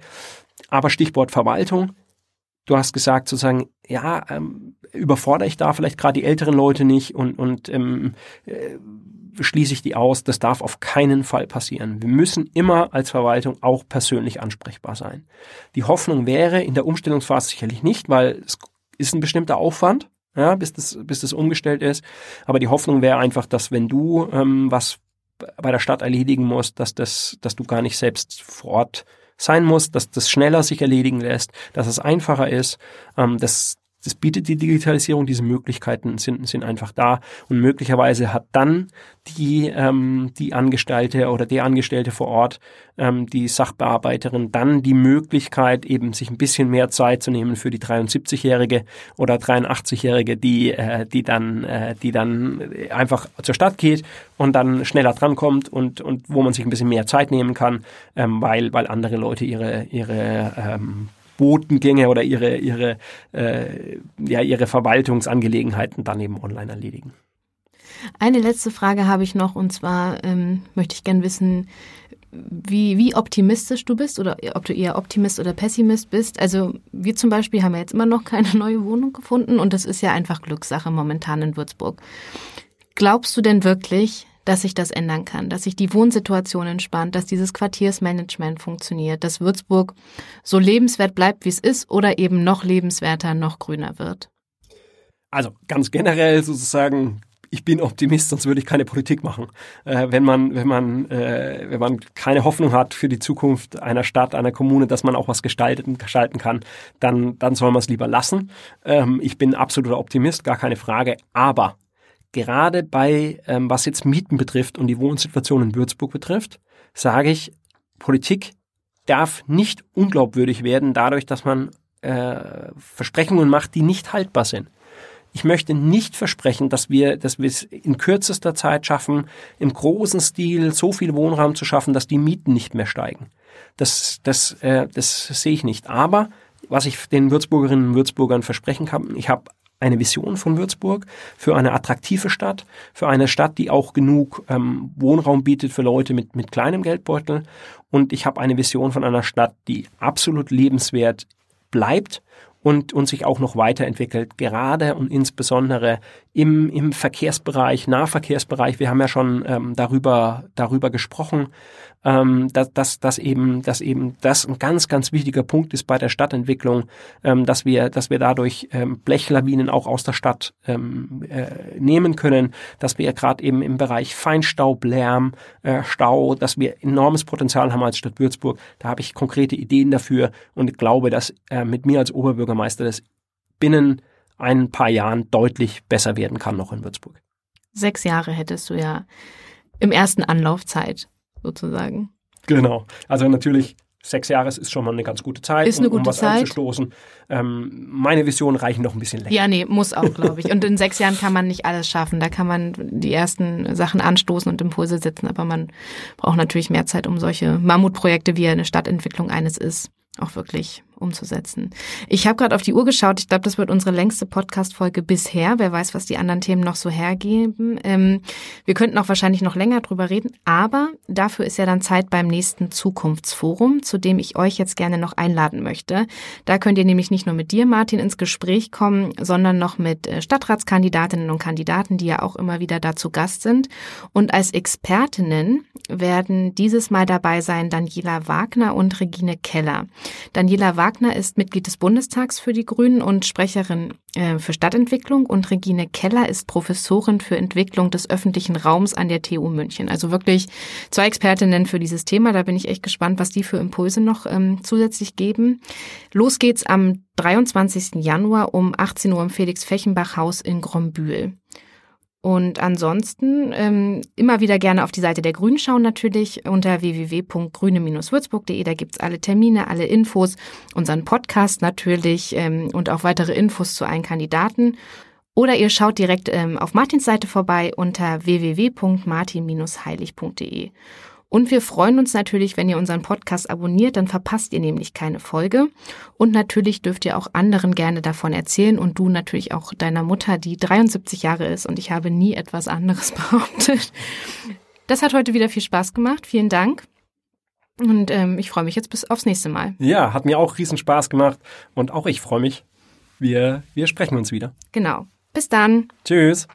Aber Stichwort Verwaltung. Du hast gesagt sozusagen, ja, ähm, überfordere ich da vielleicht gerade die älteren Leute nicht und, und ähm, äh, schließe ich die aus. Das darf auf keinen Fall passieren. Wir müssen immer als Verwaltung auch persönlich ansprechbar sein. Die Hoffnung wäre in der Umstellungsphase sicherlich nicht, weil es ist ein bestimmter Aufwand, ja, bis das, bis das umgestellt ist. Aber die Hoffnung wäre einfach, dass wenn du ähm, was bei der Stadt erledigen musst, dass das, dass du gar nicht selbst vor Ort sein muss, dass das schneller sich erledigen lässt, dass es einfacher ist, ähm, dass das bietet die Digitalisierung, diese Möglichkeiten sind, sind einfach da. Und möglicherweise hat dann die, ähm, die Angestellte oder der Angestellte vor Ort, ähm, die Sachbearbeiterin, dann die Möglichkeit, eben sich ein bisschen mehr Zeit zu nehmen für die 73-Jährige oder 83-Jährige, die, äh, die dann, äh, die dann einfach zur Stadt geht und dann schneller drankommt und, und wo man sich ein bisschen mehr Zeit nehmen kann, ähm, weil, weil andere Leute ihre, ihre ähm, Botengänge oder ihre, ihre, äh, ja, ihre Verwaltungsangelegenheiten dann eben online erledigen. Eine letzte Frage habe ich noch und zwar ähm, möchte ich gerne wissen, wie, wie optimistisch du bist oder ob du eher Optimist oder Pessimist bist. Also wir zum Beispiel haben ja jetzt immer noch keine neue Wohnung gefunden und das ist ja einfach Glückssache momentan in Würzburg. Glaubst du denn wirklich, dass sich das ändern kann, dass sich die Wohnsituation entspannt, dass dieses Quartiersmanagement funktioniert, dass Würzburg so lebenswert bleibt, wie es ist oder eben noch lebenswerter, noch grüner wird? Also ganz generell sozusagen ich bin Optimist, sonst würde ich keine Politik machen. Äh, wenn man, wenn man, äh, wenn man keine Hoffnung hat für die Zukunft einer Stadt, einer Kommune, dass man auch was gestalten, gestalten kann, dann, dann soll man es lieber lassen. Ähm, ich bin absoluter Optimist, gar keine Frage. Aber gerade bei, ähm, was jetzt Mieten betrifft und die Wohnsituation in Würzburg betrifft, sage ich, Politik darf nicht unglaubwürdig werden dadurch, dass man äh, Versprechungen macht, die nicht haltbar sind. Ich möchte nicht versprechen, dass wir, dass wir es in kürzester Zeit schaffen, im großen Stil so viel Wohnraum zu schaffen, dass die Mieten nicht mehr steigen. Das, das, äh, das sehe ich nicht. Aber was ich den Würzburgerinnen und Würzburgern versprechen kann, ich habe eine Vision von Würzburg für eine attraktive Stadt, für eine Stadt, die auch genug ähm, Wohnraum bietet für Leute mit, mit kleinem Geldbeutel. Und ich habe eine Vision von einer Stadt, die absolut lebenswert bleibt und, und sich auch noch weiterentwickelt, gerade und insbesondere im, im Verkehrsbereich, Nahverkehrsbereich. Wir haben ja schon ähm, darüber, darüber gesprochen, ähm, dass, dass, dass, eben, dass eben das ein ganz, ganz wichtiger Punkt ist bei der Stadtentwicklung, ähm, dass, wir, dass wir dadurch ähm, Blechlawinen auch aus der Stadt ähm, äh, nehmen können, dass wir gerade eben im Bereich Feinstaub, Lärm, äh, Stau, dass wir enormes Potenzial haben als Stadt Würzburg. Da habe ich konkrete Ideen dafür und glaube, dass äh, mit mir als Oberbürgermeister das binnen ein paar Jahren deutlich besser werden kann noch in Würzburg. Sechs Jahre hättest du ja im ersten Anlauf Zeit sozusagen. Genau. Also natürlich sechs Jahre ist schon mal eine ganz gute Zeit, ist eine um, gute um was Zeit. anzustoßen. Ähm, meine Visionen reichen noch ein bisschen länger. Ja, nee, muss auch, glaube ich. Und in sechs Jahren kann man nicht alles schaffen. Da kann man die ersten Sachen anstoßen und Impulse setzen, aber man braucht natürlich mehr Zeit, um solche Mammutprojekte, wie eine Stadtentwicklung eines ist, auch wirklich umzusetzen. Ich habe gerade auf die Uhr geschaut. Ich glaube, das wird unsere längste Podcast-Folge bisher. Wer weiß, was die anderen Themen noch so hergeben. Ähm, wir könnten auch wahrscheinlich noch länger drüber reden, aber dafür ist ja dann Zeit beim nächsten Zukunftsforum, zu dem ich euch jetzt gerne noch einladen möchte. Da könnt ihr nämlich nicht nur mit dir, Martin, ins Gespräch kommen, sondern noch mit äh, Stadtratskandidatinnen und Kandidaten, die ja auch immer wieder dazu Gast sind. Und als Expertinnen werden dieses Mal dabei sein Daniela Wagner und Regine Keller. Daniela Wagner Wagner ist Mitglied des Bundestags für die Grünen und Sprecherin äh, für Stadtentwicklung und Regine Keller ist Professorin für Entwicklung des öffentlichen Raums an der TU München. Also wirklich zwei Expertinnen für dieses Thema. Da bin ich echt gespannt, was die für Impulse noch ähm, zusätzlich geben. Los geht's am 23. Januar um 18 Uhr im Felix-Fechenbach-Haus in Grombühl. Und ansonsten ähm, immer wieder gerne auf die Seite der Grünen schauen natürlich unter www.grüne-würzburg.de. Da gibt's alle Termine, alle Infos, unseren Podcast natürlich ähm, und auch weitere Infos zu allen Kandidaten. Oder ihr schaut direkt ähm, auf Martins Seite vorbei unter www.martin-heilig.de. Und wir freuen uns natürlich, wenn ihr unseren Podcast abonniert, dann verpasst ihr nämlich keine Folge. Und natürlich dürft ihr auch anderen gerne davon erzählen und du natürlich auch deiner Mutter, die 73 Jahre ist und ich habe nie etwas anderes behauptet. Das hat heute wieder viel Spaß gemacht. Vielen Dank. Und ähm, ich freue mich jetzt bis aufs nächste Mal. Ja, hat mir auch riesen Spaß gemacht und auch ich freue mich. Wir, wir sprechen uns wieder. Genau. Bis dann. Tschüss.